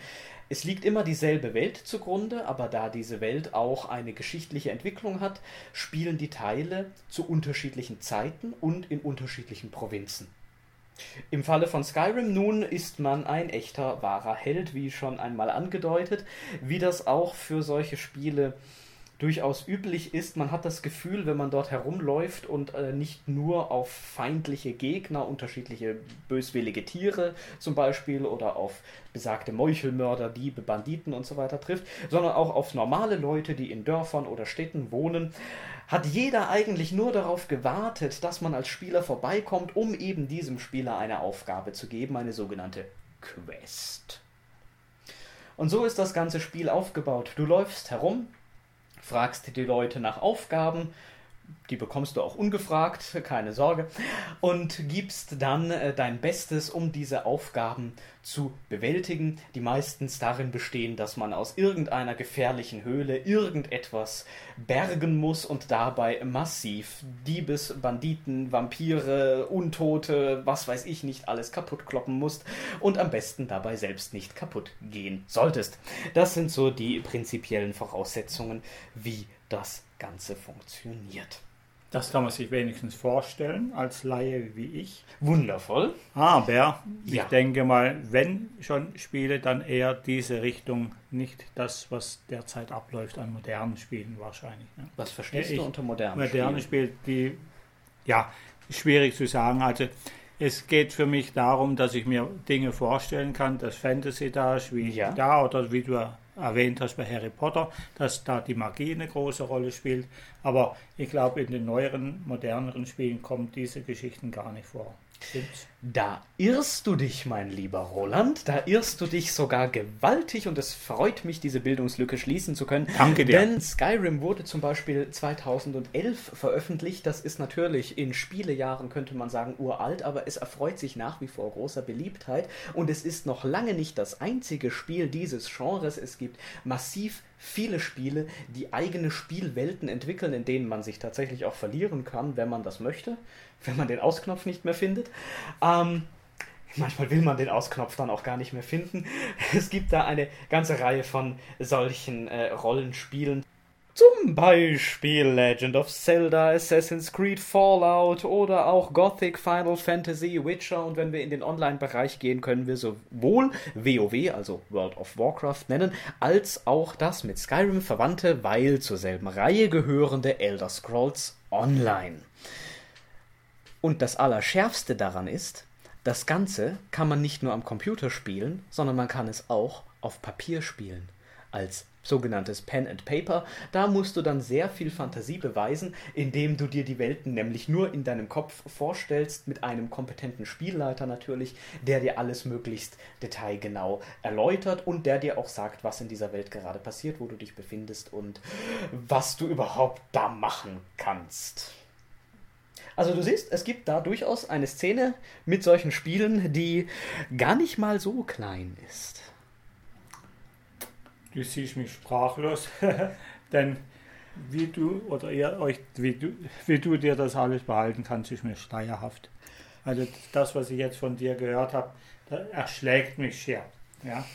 Es liegt immer dieselbe Welt zugrunde, aber da diese Welt auch eine geschichtliche Entwicklung hat, spielen die Teile zu unterschiedlichen Zeiten und in unterschiedlichen Provinzen. Im Falle von Skyrim nun ist man ein echter, wahrer Held, wie schon einmal angedeutet, wie das auch für solche Spiele durchaus üblich ist. Man hat das Gefühl, wenn man dort herumläuft und äh, nicht nur auf feindliche Gegner, unterschiedliche böswillige Tiere zum Beispiel oder auf besagte Meuchelmörder, Diebe, Banditen und so weiter trifft, sondern auch auf normale Leute, die in Dörfern oder Städten wohnen, hat jeder eigentlich nur darauf gewartet, dass man als Spieler vorbeikommt, um eben diesem Spieler eine Aufgabe zu geben, eine sogenannte Quest. Und so ist das ganze Spiel aufgebaut. Du läufst herum, fragst die Leute nach Aufgaben, die bekommst du auch ungefragt, keine Sorge, und gibst dann äh, dein Bestes, um diese Aufgaben zu bewältigen, die meistens darin bestehen, dass man aus irgendeiner gefährlichen Höhle irgendetwas bergen muss und dabei massiv Diebes, Banditen, Vampire, Untote, was weiß ich nicht, alles kaputt kloppen musst und am besten dabei selbst nicht kaputt gehen solltest. Das sind so die prinzipiellen Voraussetzungen, wie das Ganze funktioniert. Das kann man sich wenigstens vorstellen, als Laie wie ich. Wundervoll. Aber ich ja. denke mal, wenn schon Spiele, dann eher diese Richtung, nicht das, was derzeit abläuft an modernen Spielen wahrscheinlich. Ne? Was verstehst ich, du unter modernen moderne Spielen? Moderne Spiele, die, ja, schwierig zu sagen. Also es geht für mich darum, dass ich mir Dinge vorstellen kann, das Fantasy da ist, wie ja. da oder wie du erwähnt hast bei Harry Potter, dass da die Magie eine große Rolle spielt. Aber ich glaube, in den neueren, moderneren Spielen kommen diese Geschichten gar nicht vor. Stimmt's? Da irrst du dich, mein lieber Roland. Da irrst du dich sogar gewaltig und es freut mich, diese Bildungslücke schließen zu können. Danke dir. Denn Skyrim wurde zum Beispiel 2011 veröffentlicht. Das ist natürlich in Spielejahren, könnte man sagen, uralt, aber es erfreut sich nach wie vor großer Beliebtheit. Und es ist noch lange nicht das einzige Spiel dieses Genres. Es gibt massiv viele Spiele, die eigene Spielwelten entwickeln, in denen man sich tatsächlich auch verlieren kann, wenn man das möchte wenn man den Ausknopf nicht mehr findet. Ähm, manchmal will man den Ausknopf dann auch gar nicht mehr finden. Es gibt da eine ganze Reihe von solchen äh, Rollenspielen. Zum Beispiel Legend of Zelda, Assassin's Creed, Fallout oder auch Gothic, Final Fantasy, Witcher. Und wenn wir in den Online-Bereich gehen, können wir sowohl WoW, also World of Warcraft, nennen, als auch das mit Skyrim verwandte, weil zur selben Reihe gehörende Elder Scrolls Online. Und das Allerschärfste daran ist, das Ganze kann man nicht nur am Computer spielen, sondern man kann es auch auf Papier spielen. Als sogenanntes Pen and Paper. Da musst du dann sehr viel Fantasie beweisen, indem du dir die Welten nämlich nur in deinem Kopf vorstellst, mit einem kompetenten Spielleiter natürlich, der dir alles möglichst detailgenau erläutert und der dir auch sagt, was in dieser Welt gerade passiert, wo du dich befindest und was du überhaupt da machen kannst. Also du siehst, es gibt da durchaus eine Szene mit solchen Spielen, die gar nicht mal so klein ist. Du siehst mich sprachlos, denn wie du oder ihr euch, wie du, wie du dir das alles behalten kannst, ist mir schleierhaft. Also das, was ich jetzt von dir gehört habe, erschlägt mich schier. Ja?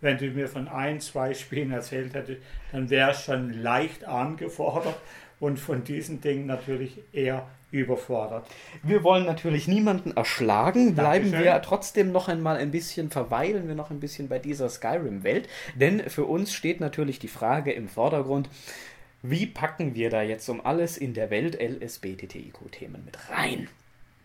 Wenn du mir von ein, zwei Spielen erzählt hättest, dann wäre es schon leicht angefordert und von diesen Dingen natürlich eher überfordert. Wir wollen natürlich niemanden erschlagen, bleiben Dankeschön. wir trotzdem noch einmal ein bisschen, verweilen wir noch ein bisschen bei dieser Skyrim-Welt, denn für uns steht natürlich die Frage im Vordergrund, wie packen wir da jetzt um alles in der Welt LSBTTIQ-Themen mit rein?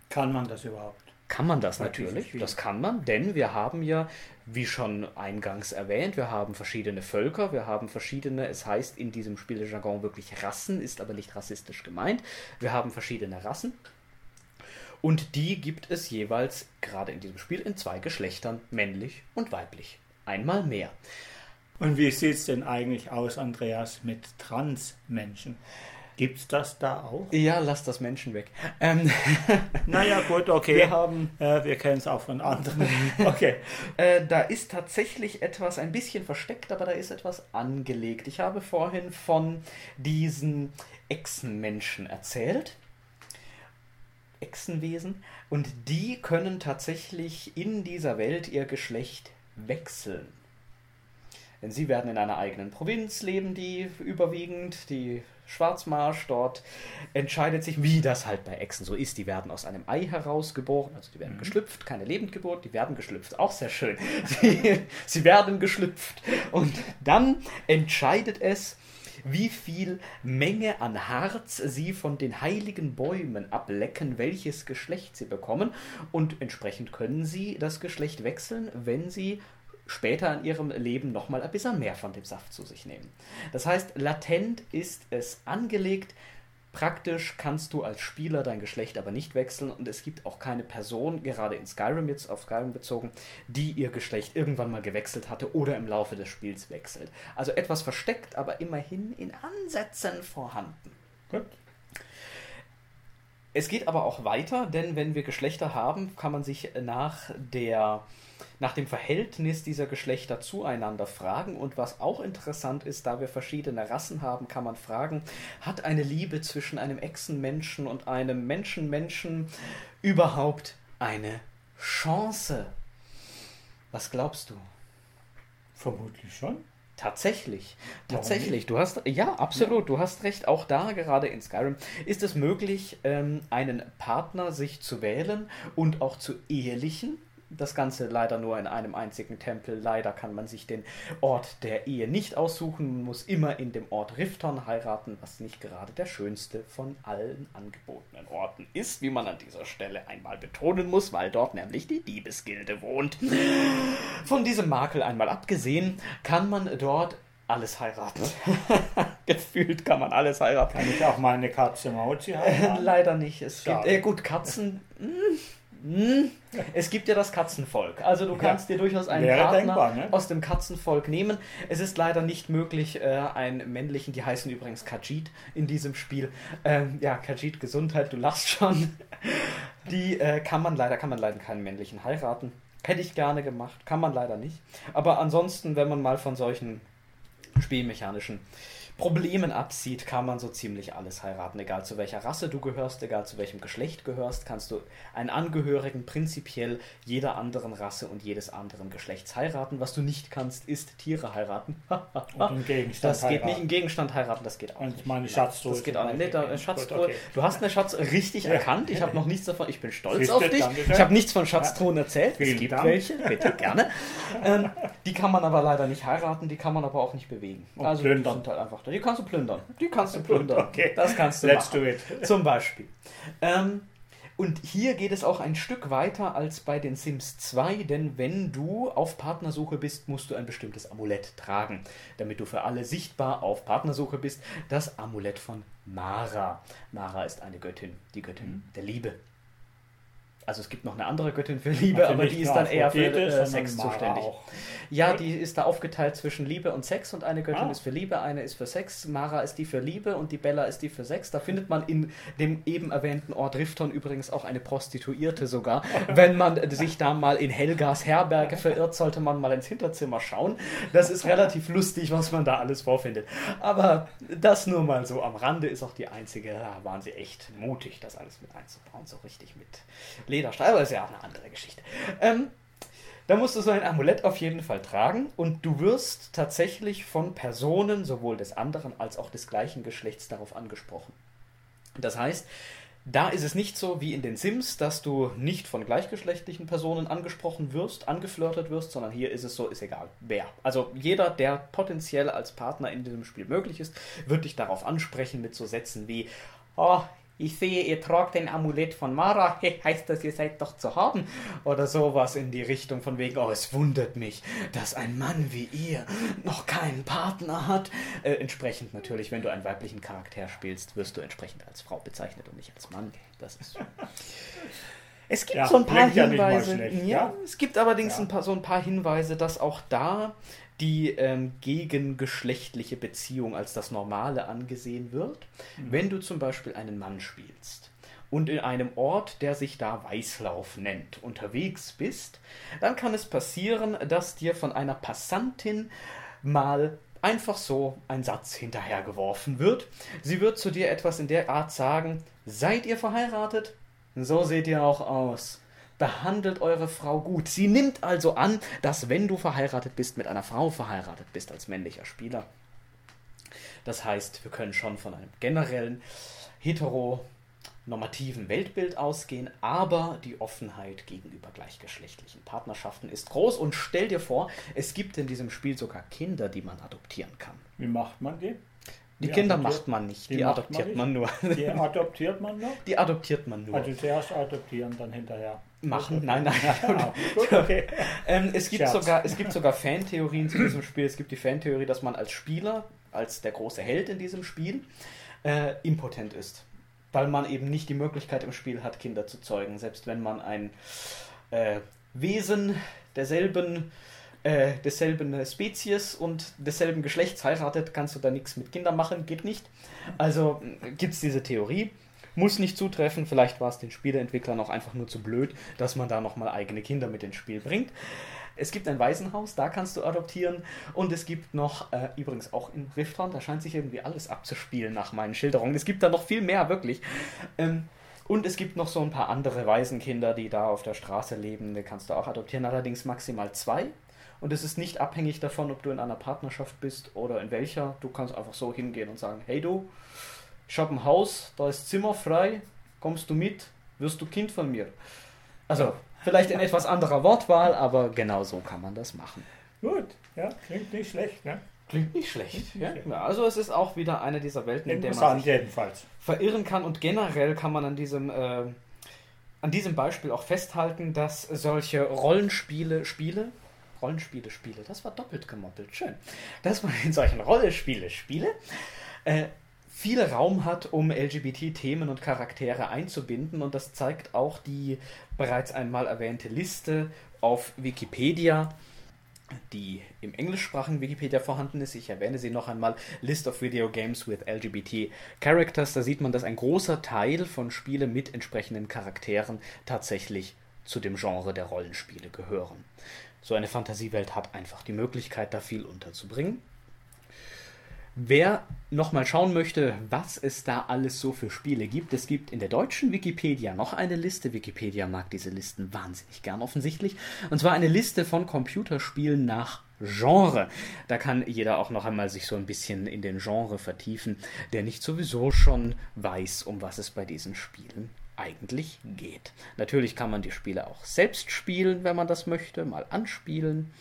Kann man das überhaupt? Kann man das natürlich, das kann man, denn wir haben ja, wie schon eingangs erwähnt, wir haben verschiedene Völker, wir haben verschiedene, es heißt in diesem Spielejargon wirklich Rassen, ist aber nicht rassistisch gemeint. Wir haben verschiedene Rassen und die gibt es jeweils gerade in diesem Spiel in zwei Geschlechtern, männlich und weiblich. Einmal mehr. Und wie sieht es denn eigentlich aus, Andreas, mit Transmenschen? Es das da auch? Ja, lass das Menschen weg. Ähm, naja, gut, okay. Wir, haben, äh, wir kennen es auch von anderen. okay. Äh, da ist tatsächlich etwas ein bisschen versteckt, aber da ist etwas angelegt. Ich habe vorhin von diesen Echsenmenschen erzählt. Echsenwesen. Und die können tatsächlich in dieser Welt ihr Geschlecht wechseln. Denn sie werden in einer eigenen Provinz leben, die überwiegend, die Schwarzmarsch. Dort entscheidet sich, wie das halt bei Echsen so ist. Die werden aus einem Ei herausgeboren, also die werden mhm. geschlüpft, keine Lebendgeburt, die werden geschlüpft. Auch sehr schön. Sie, sie werden geschlüpft. Und dann entscheidet es wie viel Menge an Harz sie von den heiligen Bäumen ablecken, welches Geschlecht sie bekommen. Und entsprechend können sie das Geschlecht wechseln, wenn sie später in ihrem Leben nochmal ein bisschen mehr von dem Saft zu sich nehmen. Das heißt, latent ist es angelegt, Praktisch kannst du als Spieler dein Geschlecht aber nicht wechseln und es gibt auch keine Person, gerade in Skyrim jetzt auf Skyrim bezogen, die ihr Geschlecht irgendwann mal gewechselt hatte oder im Laufe des Spiels wechselt. Also etwas versteckt, aber immerhin in Ansätzen vorhanden. Gut. Es geht aber auch weiter, denn wenn wir Geschlechter haben, kann man sich nach der nach dem Verhältnis dieser Geschlechter zueinander fragen. Und was auch interessant ist, da wir verschiedene Rassen haben, kann man fragen, hat eine Liebe zwischen einem Echsenmenschen und einem Menschenmenschen überhaupt eine Chance? Was glaubst du? Vermutlich schon. Tatsächlich, tatsächlich. Du hast, ja, absolut, du hast recht. Auch da, gerade in Skyrim, ist es möglich, ähm, einen Partner sich zu wählen und auch zu ehelichen. Das Ganze leider nur in einem einzigen Tempel. Leider kann man sich den Ort der Ehe nicht aussuchen. Man muss immer in dem Ort Rifton heiraten, was nicht gerade der schönste von allen angebotenen Orten ist, wie man an dieser Stelle einmal betonen muss, weil dort nämlich die Diebesgilde wohnt. Von diesem Makel einmal abgesehen, kann man dort alles heiraten. Gefühlt kann man alles heiraten. Kann ich auch mal eine Katze Mauzi heiraten? Leider nicht. Es gibt, äh, gut, Katzen. Hm. Es gibt ja das Katzenvolk. Also du kannst ja, dir durchaus einen Partner denkbar, ne? aus dem Katzenvolk nehmen. Es ist leider nicht möglich, äh, einen männlichen, die heißen übrigens Kajit in diesem Spiel. Ähm, ja, Kajit Gesundheit, du lachst schon. Die äh, kann man leider, kann man leider keinen männlichen heiraten. Hätte ich gerne gemacht, kann man leider nicht. Aber ansonsten, wenn man mal von solchen spielmechanischen Problemen absieht, kann man so ziemlich alles heiraten. Egal zu welcher Rasse du gehörst, egal zu welchem Geschlecht gehörst, kannst du einen Angehörigen prinzipiell jeder anderen Rasse und jedes anderen Geschlechts heiraten. Was du nicht kannst, ist Tiere heiraten. und einen Gegenstand das geht nicht. Einen Gegenstand heiraten, das geht auch und nicht. meine Schatztruhe. Das geht auch nicht. Nee, Schatztruhe. Okay. Du hast eine Schatz richtig ja. erkannt. Ich habe noch nichts davon. Ich bin stolz auf dich. Ich habe nichts von Schatztruhen erzählt. es gibt Dank. welche, bitte gerne. ähm, die kann man aber leider nicht heiraten. Die kann man aber auch nicht bewegen. Und also plündern. sind halt einfach da. Die kannst du plündern. Die kannst du plündern. Okay. Das kannst du Let's machen. do it. Zum Beispiel. Ähm, und hier geht es auch ein Stück weiter als bei den Sims 2, denn wenn du auf Partnersuche bist, musst du ein bestimmtes Amulett tragen, damit du für alle sichtbar auf Partnersuche bist. Das Amulett von Mara. Mara ist eine Göttin, die Göttin mhm. der Liebe. Also es gibt noch eine andere Göttin für Liebe, aber die ist dann eher für äh, Sex zuständig. Auch. Ja, die ist da aufgeteilt zwischen Liebe und Sex und eine Göttin ah. ist für Liebe, eine ist für Sex. Mara ist die für Liebe und die Bella ist die für Sex. Da findet man in dem eben erwähnten Ort Rifton übrigens auch eine Prostituierte sogar. Wenn man sich da mal in Helgas Herberge verirrt, sollte man mal ins Hinterzimmer schauen. Das ist relativ lustig, was man da alles vorfindet. Aber das nur mal so am Rande ist auch die einzige, da waren sie echt mutig, das alles mit einzubauen, so richtig mit Lederstahl, aber ist ja auch eine andere Geschichte. Ähm, da musst du so ein Amulett auf jeden Fall tragen und du wirst tatsächlich von Personen sowohl des anderen als auch des gleichen Geschlechts darauf angesprochen. Das heißt, da ist es nicht so wie in den Sims, dass du nicht von gleichgeschlechtlichen Personen angesprochen wirst, angeflirtet wirst, sondern hier ist es so, ist egal, wer. Also jeder, der potenziell als Partner in diesem Spiel möglich ist, wird dich darauf ansprechen mit so Sätzen wie, oh, ich sehe, ihr tragt ein Amulett von Mara, heißt das, ihr seid doch zu haben? Oder sowas in die Richtung von wegen, oh, es wundert mich, dass ein Mann wie ihr noch keinen Partner hat. Äh, entsprechend natürlich, wenn du einen weiblichen Charakter spielst, wirst du entsprechend als Frau bezeichnet und nicht als Mann. Das ist. Es gibt ja, so ein paar Hinweise. Ja, ja, es gibt allerdings ein paar, so ein paar Hinweise, dass auch da die ähm, gegengeschlechtliche Beziehung als das Normale angesehen wird. Mhm. Wenn du zum Beispiel einen Mann spielst und in einem Ort, der sich da Weißlauf nennt, unterwegs bist, dann kann es passieren, dass dir von einer Passantin mal einfach so ein Satz hinterhergeworfen wird. Sie wird zu dir etwas in der Art sagen, seid ihr verheiratet? So seht ihr auch aus behandelt eure Frau gut. Sie nimmt also an, dass wenn du verheiratet bist, mit einer Frau verheiratet bist als männlicher Spieler. Das heißt, wir können schon von einem generellen heteronormativen Weltbild ausgehen, aber die Offenheit gegenüber gleichgeschlechtlichen Partnerschaften ist groß und stell dir vor, es gibt in diesem Spiel sogar Kinder, die man adoptieren kann. Wie macht man die? Die, die Kinder macht man nicht, die, die adoptiert man, man, nur. Die adoptiert man noch? Die adoptiert man nur. Also zuerst adoptieren, dann hinterher. Machen? Nein, nein. Ja, gut, okay. ähm, es, gibt sogar, es gibt sogar Fantheorien zu diesem Spiel. Es gibt die Fantheorie, dass man als Spieler, als der große Held in diesem Spiel, äh, impotent ist. Weil man eben nicht die Möglichkeit im Spiel hat, Kinder zu zeugen. Selbst wenn man ein äh, Wesen derselben äh, desselben Spezies und desselben Geschlechts heiratet, kannst du da nichts mit Kindern machen, geht nicht. Also gibt es diese Theorie. Muss nicht zutreffen, vielleicht war es den Spieleentwicklern auch einfach nur zu blöd, dass man da nochmal eigene Kinder mit ins Spiel bringt. Es gibt ein Waisenhaus, da kannst du adoptieren. Und es gibt noch, äh, übrigens auch in Rifton, da scheint sich irgendwie alles abzuspielen nach meinen Schilderungen. Es gibt da noch viel mehr, wirklich. Ähm, und es gibt noch so ein paar andere Waisenkinder, die da auf der Straße leben. Die kannst du auch adoptieren, allerdings maximal zwei. Und es ist nicht abhängig davon, ob du in einer Partnerschaft bist oder in welcher. Du kannst einfach so hingehen und sagen, hey du, ich habe ein Haus, da ist Zimmer frei, kommst du mit, wirst du Kind von mir. Also vielleicht in etwas anderer Wortwahl, aber genau so kann man das machen. Gut, ja, klingt nicht schlecht, ne? Klingt nicht schlecht. Ja? ja? also es ist auch wieder eine dieser Welten, in der man sich jedenfalls. verirren kann und generell kann man an diesem, äh, an diesem Beispiel auch festhalten, dass solche Rollenspiele, Spiele, Rollenspiele spiele. Das war doppelt gemoppelt. Schön. Dass man in solchen Rollenspiele spiele. Äh, viel Raum hat, um LGBT-Themen und Charaktere einzubinden. Und das zeigt auch die bereits einmal erwähnte Liste auf Wikipedia, die im englischsprachigen Wikipedia vorhanden ist. Ich erwähne sie noch einmal. List of Video Games with LGBT Characters. Da sieht man, dass ein großer Teil von Spielen mit entsprechenden Charakteren tatsächlich zu dem Genre der Rollenspiele gehören. So eine Fantasiewelt hat einfach die Möglichkeit, da viel unterzubringen. Wer nochmal schauen möchte, was es da alles so für Spiele gibt, es gibt in der deutschen Wikipedia noch eine Liste. Wikipedia mag diese Listen wahnsinnig gern offensichtlich. Und zwar eine Liste von Computerspielen nach Genre. Da kann jeder auch noch einmal sich so ein bisschen in den Genre vertiefen, der nicht sowieso schon weiß, um was es bei diesen Spielen eigentlich geht. Natürlich kann man die Spiele auch selbst spielen, wenn man das möchte, mal anspielen.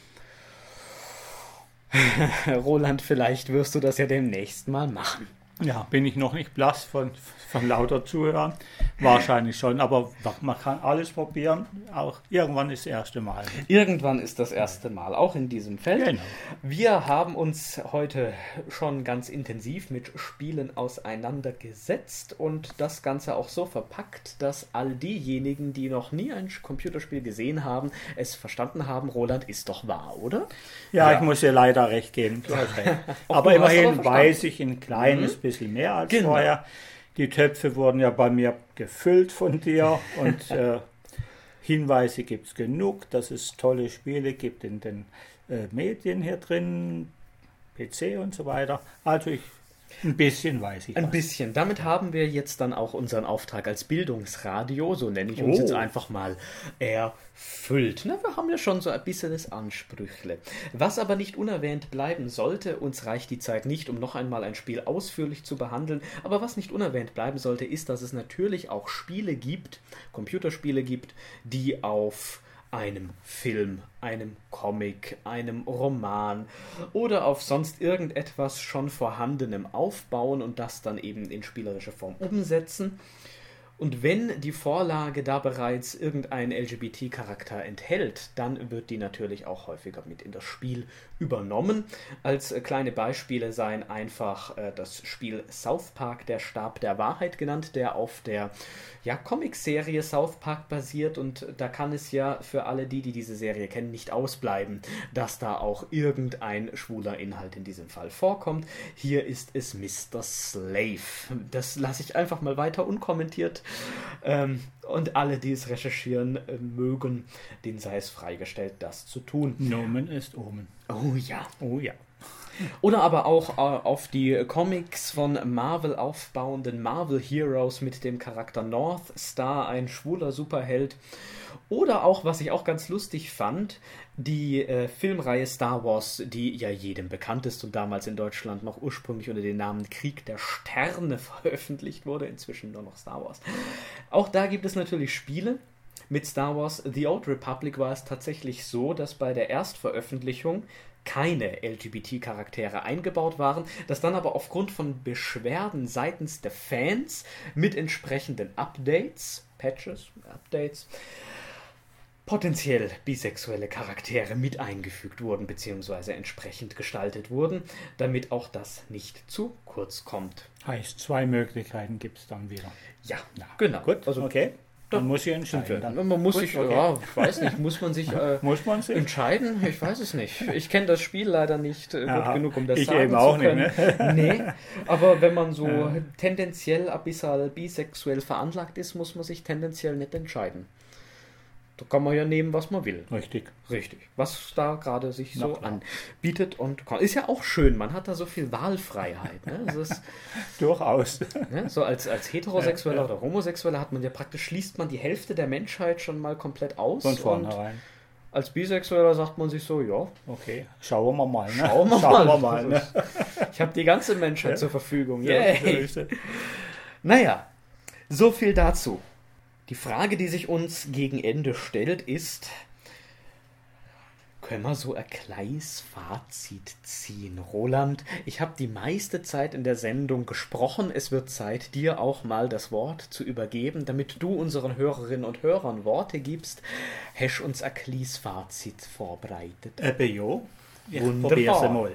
Roland, vielleicht wirst du das ja demnächst mal machen. Ja, bin ich noch nicht blass von, von lauter Zuhörern. Wahrscheinlich schon, aber man kann alles probieren. Auch irgendwann ist das erste Mal. Irgendwann ist das erste Mal, auch in diesem Feld. Genau. Wir haben uns heute schon ganz intensiv mit Spielen auseinandergesetzt und das Ganze auch so verpackt, dass all diejenigen, die noch nie ein Computerspiel gesehen haben, es verstanden haben. Roland ist doch wahr, oder? Ja, ja. ich muss dir leider recht geben. aber immerhin weiß ich ein kleines mhm. bisschen bisschen mehr als genau. vorher. Die Töpfe wurden ja bei mir gefüllt von dir und äh, Hinweise gibt es genug, dass es tolle Spiele gibt in den äh, Medien hier drin, PC und so weiter. Also ich ein bisschen weiß ich. Ein was. bisschen. Damit haben wir jetzt dann auch unseren Auftrag als Bildungsradio, so nenne ich uns oh. jetzt einfach mal, erfüllt. Na, wir haben ja schon so ein bisschen das Ansprüchle. Was aber nicht unerwähnt bleiben sollte, uns reicht die Zeit nicht, um noch einmal ein Spiel ausführlich zu behandeln, aber was nicht unerwähnt bleiben sollte, ist, dass es natürlich auch Spiele gibt, Computerspiele gibt, die auf einem Film, einem Comic, einem Roman oder auf sonst irgendetwas schon vorhandenem aufbauen und das dann eben in spielerische Form umsetzen. Und wenn die Vorlage da bereits irgendeinen LGBT-Charakter enthält, dann wird die natürlich auch häufiger mit in das Spiel übernommen. Als äh, kleine Beispiele seien einfach äh, das Spiel South Park, der Stab der Wahrheit genannt, der auf der ja, Comicserie South Park basiert und da kann es ja für alle die, die diese Serie kennen, nicht ausbleiben, dass da auch irgendein schwuler Inhalt in diesem Fall vorkommt. Hier ist es Mr. Slave. Das lasse ich einfach mal weiter unkommentiert. Ähm, und alle, die es recherchieren äh, mögen, denen sei es freigestellt, das zu tun. Nomen ist Omen. Oh ja. Oh ja. Oder aber auch äh, auf die Comics von Marvel aufbauenden Marvel Heroes mit dem Charakter North Star, ein schwuler Superheld. Oder auch, was ich auch ganz lustig fand, die äh, Filmreihe Star Wars, die ja jedem bekannt ist und damals in Deutschland noch ursprünglich unter dem Namen Krieg der Sterne veröffentlicht wurde, inzwischen nur noch Star Wars. Auch da gibt es natürlich Spiele. Mit Star Wars The Old Republic war es tatsächlich so, dass bei der Erstveröffentlichung keine LGBT-Charaktere eingebaut waren, dass dann aber aufgrund von Beschwerden seitens der Fans mit entsprechenden Updates, Patches, Updates, potenziell bisexuelle Charaktere mit eingefügt wurden bzw. entsprechend gestaltet wurden, damit auch das nicht zu kurz kommt. Heißt, zwei Möglichkeiten gibt es dann wieder. Ja, ja. genau. Gut, also, okay. Dann muss ich entscheiden. Dann. Man muss Gut, sich, okay. ja, ich weiß nicht, muss man sich äh, muss man sich? entscheiden? Ich weiß es nicht. Ich kenne das Spiel leider nicht äh, gut genug, um das ich sagen eben auch zu können. Nicht, ne? nee, aber wenn man so ja. tendenziell abyssal bisexuell veranlagt ist, muss man sich tendenziell nicht entscheiden. Da kann man ja nehmen, was man will. Richtig. Richtig. Was da gerade sich so anbietet und kann. Ist ja auch schön, man hat da so viel Wahlfreiheit. Ne? Ist, Durchaus. Ne? So als, als Heterosexueller ja, ja. oder Homosexueller hat man ja praktisch, schließt man die Hälfte der Menschheit schon mal komplett aus. Von vornherein. Als Bisexueller sagt man sich so, ja. Okay, schauen wir mal. Ne? Schauen wir schauen mal. Wir mal ne? Ich habe die ganze Menschheit ja. zur Verfügung. Yay. naja, so viel dazu. Die Frage, die sich uns gegen Ende stellt, ist, können wir so ein kleines Fazit ziehen? Roland, ich habe die meiste Zeit in der Sendung gesprochen. Es wird Zeit, dir auch mal das Wort zu übergeben, damit du unseren Hörerinnen und Hörern Worte gibst. Hast uns ein kleines Fazit vorbereitet? Eben ja. Ich Wunderbar. mal.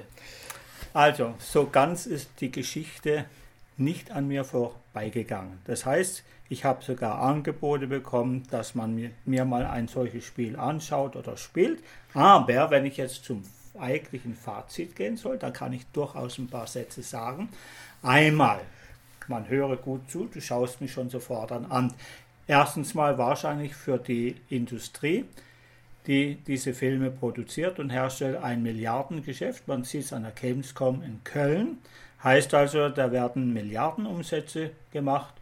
Also, so ganz ist die Geschichte nicht an mir vorbeigegangen. Das heißt, ich habe sogar Angebote bekommen, dass man mir, mal ein solches Spiel anschaut oder spielt. Aber wenn ich jetzt zum eigentlichen Fazit gehen soll, dann kann ich durchaus ein paar Sätze sagen. Einmal, man höre gut zu, du schaust mich schon sofort an. Erstens mal wahrscheinlich für die Industrie, die diese Filme produziert und herstellt, ein Milliardengeschäft. Man sieht es an der Gamescom in Köln. Heißt also, da werden Milliardenumsätze gemacht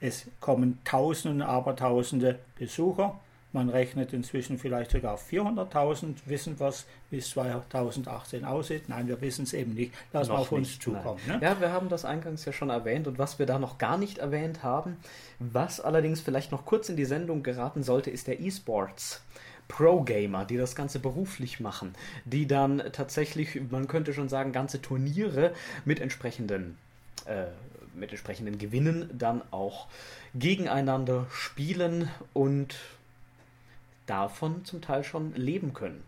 es kommen Tausende, Abertausende Besucher. Man rechnet inzwischen vielleicht sogar auf 400.000. Wissen was bis 2018 aussieht? Nein, wir wissen es eben nicht. Lass mal auf uns zukommen. Ne? Ja, wir haben das eingangs ja schon erwähnt und was wir da noch gar nicht erwähnt haben, was allerdings vielleicht noch kurz in die Sendung geraten sollte, ist der E-Sports. Pro-Gamer, die das Ganze beruflich machen, die dann tatsächlich, man könnte schon sagen, ganze Turniere mit entsprechenden äh, mit entsprechenden Gewinnen dann auch gegeneinander spielen und davon zum Teil schon leben können.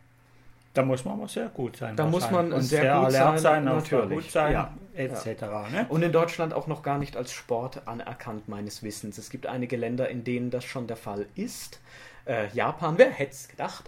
Da muss man aber sehr gut sein. Da muss man und sehr, sehr gut sein, sein natürlich. gut sein, ja. etc. Ja. Ne? Und in Deutschland auch noch gar nicht als Sport anerkannt, meines Wissens. Es gibt einige Länder, in denen das schon der Fall ist. Äh, Japan, wer hätte es gedacht?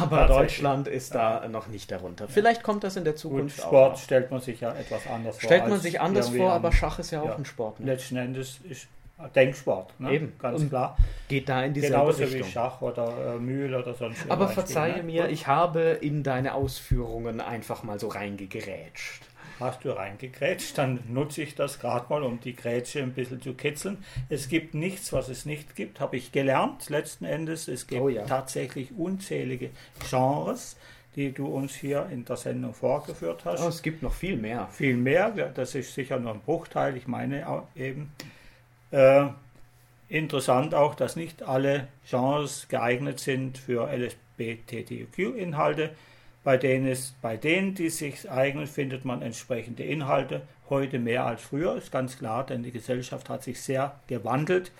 Aber Deutschland ist da ja. noch nicht darunter. Vielleicht kommt das in der Zukunft Gut, Sport auch. stellt man sich ja etwas anders vor. Stellt man sich anders vor, aber Schach ist ja auch ja. ein Sport. Ne? Letzten Endes ist Denksport, ne? Eben, ganz Und klar. Geht da in dieselbe Genauso Richtung. wie Schach oder äh, Mühl oder sonst Aber verzeihe ne? mir, ich habe in deine Ausführungen einfach mal so reingegerätscht hast du reingegrätscht, dann nutze ich das gerade mal, um die Grätsche ein bisschen zu kitzeln. Es gibt nichts, was es nicht gibt, habe ich gelernt letzten Endes. Es gibt oh ja. tatsächlich unzählige Genres die du uns hier in der Sendung vorgeführt hast. Oh, es gibt noch viel mehr. Viel mehr, das ist sicher nur ein Bruchteil, ich meine eben. Äh, interessant auch, dass nicht alle Genres geeignet sind für LSBTQ-Inhalte. Bei denen, es, bei denen, die sich eignen, findet man entsprechende Inhalte. Heute mehr als früher, ist ganz klar, denn die Gesellschaft hat sich sehr gewandelt.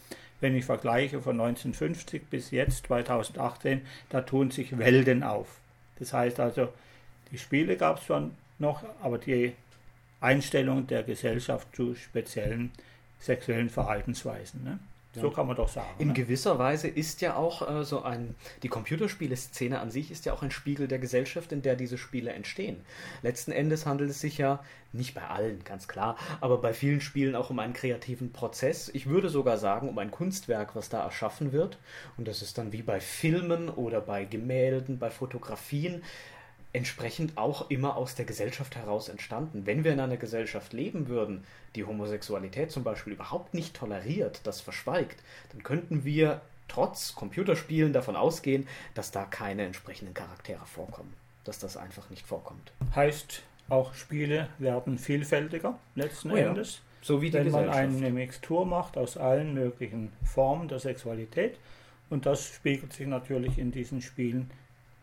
Wenn ich vergleiche von 1950 bis jetzt, 2018, da tun sich Welten auf. Das heißt also, die Spiele gab es zwar noch, aber die Einstellung der Gesellschaft zu speziellen sexuellen Verhaltensweisen. Ne? So kann man doch sagen. In ne? gewisser Weise ist ja auch äh, so ein, die Computerspieleszene an sich ist ja auch ein Spiegel der Gesellschaft, in der diese Spiele entstehen. Letzten Endes handelt es sich ja, nicht bei allen, ganz klar, aber bei vielen Spielen auch um einen kreativen Prozess. Ich würde sogar sagen, um ein Kunstwerk, was da erschaffen wird. Und das ist dann wie bei Filmen oder bei Gemälden, bei Fotografien entsprechend auch immer aus der Gesellschaft heraus entstanden. Wenn wir in einer Gesellschaft leben würden, die Homosexualität zum Beispiel überhaupt nicht toleriert, das verschweigt, dann könnten wir trotz Computerspielen davon ausgehen, dass da keine entsprechenden Charaktere vorkommen. Dass das einfach nicht vorkommt. Heißt, auch Spiele werden vielfältiger letzten oh ja. Endes. So wie die Wenn man eine Mixtur macht aus allen möglichen Formen der Sexualität. Und das spiegelt sich natürlich in diesen Spielen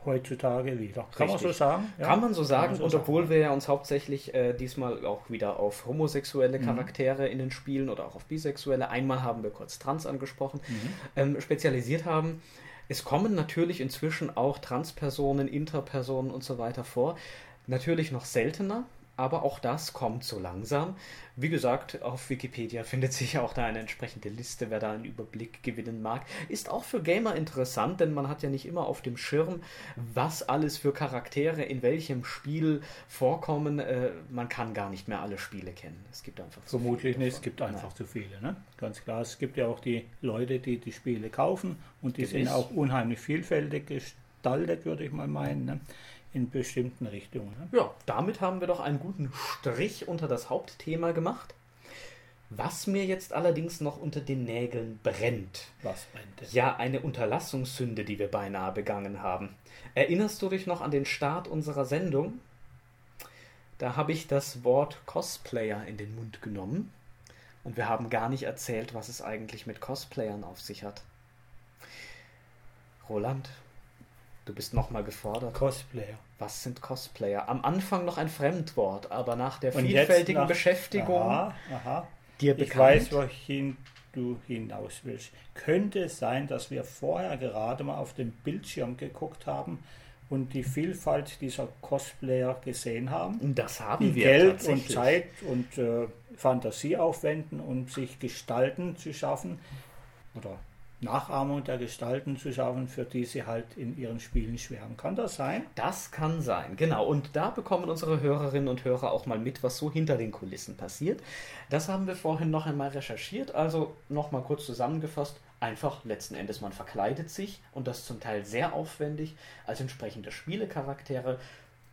heutzutage wieder. Kann Richtig. man so sagen? Ja? Kann man so sagen. Man so und obwohl sagen. wir ja uns hauptsächlich äh, diesmal auch wieder auf homosexuelle mhm. Charaktere mhm. in den Spielen oder auch auf bisexuelle, einmal haben wir kurz Trans angesprochen, mhm. ähm, spezialisiert haben. Es kommen natürlich inzwischen auch Transpersonen, Interpersonen und so weiter vor. Natürlich noch seltener, aber auch das kommt so langsam. Wie gesagt, auf Wikipedia findet sich auch da eine entsprechende Liste, wer da einen Überblick gewinnen mag. Ist auch für Gamer interessant, denn man hat ja nicht immer auf dem Schirm, was alles für Charaktere in welchem Spiel vorkommen. Äh, man kann gar nicht mehr alle Spiele kennen. Es gibt einfach zu Vermutlich nicht, es gibt einfach Nein. zu viele. Ne? Ganz klar, es gibt ja auch die Leute, die die Spiele kaufen und die Gewiss. sind auch unheimlich vielfältig gestaltet, würde ich mal meinen. Ne? In bestimmten Richtungen. Ne? Ja, damit haben wir doch einen guten Strich unter das Hauptthema gemacht. Was mir jetzt allerdings noch unter den Nägeln brennt. Was brennt es? Ja, eine Unterlassungssünde, die wir beinahe begangen haben. Erinnerst du dich noch an den Start unserer Sendung? Da habe ich das Wort Cosplayer in den Mund genommen und wir haben gar nicht erzählt, was es eigentlich mit Cosplayern auf sich hat. Roland, Du bist nochmal gefordert. Cosplayer. Was sind Cosplayer? Am Anfang noch ein Fremdwort, aber nach der Und vielfältigen nach, Beschäftigung aha, aha. dir bekannt. Ich weiß, wohin du hinaus willst. Könnte es sein, dass wir vorher gerade mal auf den Bildschirm geguckt haben und die Vielfalt dieser Cosplayer gesehen haben? Das haben wir. Geld und Zeit und äh, Fantasie aufwenden, um sich Gestalten zu schaffen oder Nachahmung der Gestalten zu schaffen, für die sie halt in ihren Spielen schwärmen. Kann das sein? Das kann sein, genau. Und da bekommen unsere Hörerinnen und Hörer auch mal mit, was so hinter den Kulissen passiert. Das haben wir vorhin noch einmal recherchiert. Also nochmal kurz zusammengefasst. Einfach letzten Endes, man verkleidet sich und das zum Teil sehr aufwendig als entsprechende Spielecharaktere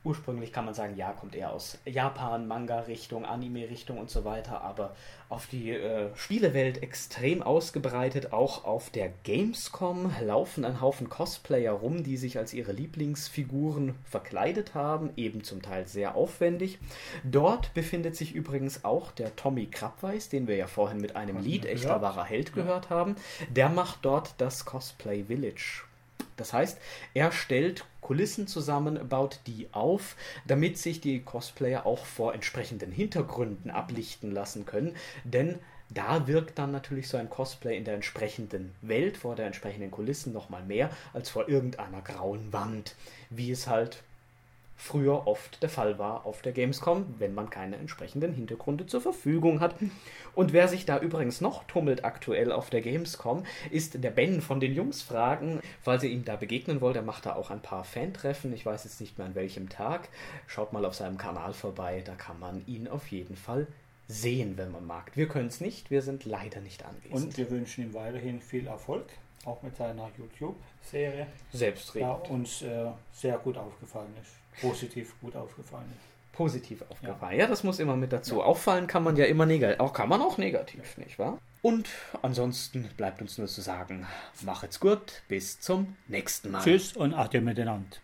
ursprünglich kann man sagen, ja, kommt eher aus Japan, Manga-Richtung, Anime-Richtung und so weiter, aber auf die äh, Spielewelt extrem ausgebreitet. Auch auf der Gamescom laufen ein Haufen Cosplayer rum, die sich als ihre Lieblingsfiguren verkleidet haben, eben zum Teil sehr aufwendig. Dort befindet sich übrigens auch der Tommy Krabweis, den wir ja vorhin mit einem Lied Echter wahrer Held gehört haben. Der macht dort das Cosplay Village das heißt, er stellt Kulissen zusammen, baut die auf, damit sich die Cosplayer auch vor entsprechenden Hintergründen ablichten lassen können, denn da wirkt dann natürlich so ein Cosplay in der entsprechenden Welt, vor der entsprechenden Kulissen nochmal mehr als vor irgendeiner grauen Wand, wie es halt früher oft der Fall war auf der Gamescom, wenn man keine entsprechenden Hintergründe zur Verfügung hat. Und wer sich da übrigens noch tummelt aktuell auf der Gamescom, ist der Ben von den Jungs Fragen. Falls ihr ihm da begegnen wollt, er macht da auch ein paar Fantreffen. Ich weiß jetzt nicht mehr an welchem Tag. Schaut mal auf seinem Kanal vorbei, da kann man ihn auf jeden Fall sehen, wenn man mag. Wir können es nicht, wir sind leider nicht anwesend. Und wir wünschen ihm weiterhin viel Erfolg, auch mit seiner YouTube-Serie. Selbstredend. Da uns äh, sehr gut aufgefallen ist positiv gut aufgefallen Positiv aufgefallen. Ja. ja, das muss immer mit dazu. Ja. Auffallen kann man ja immer negativ. Auch kann man auch negativ, nicht wahr? Und ansonsten bleibt uns nur zu sagen, machet's gut, bis zum nächsten Mal. Tschüss und Ade miteinander.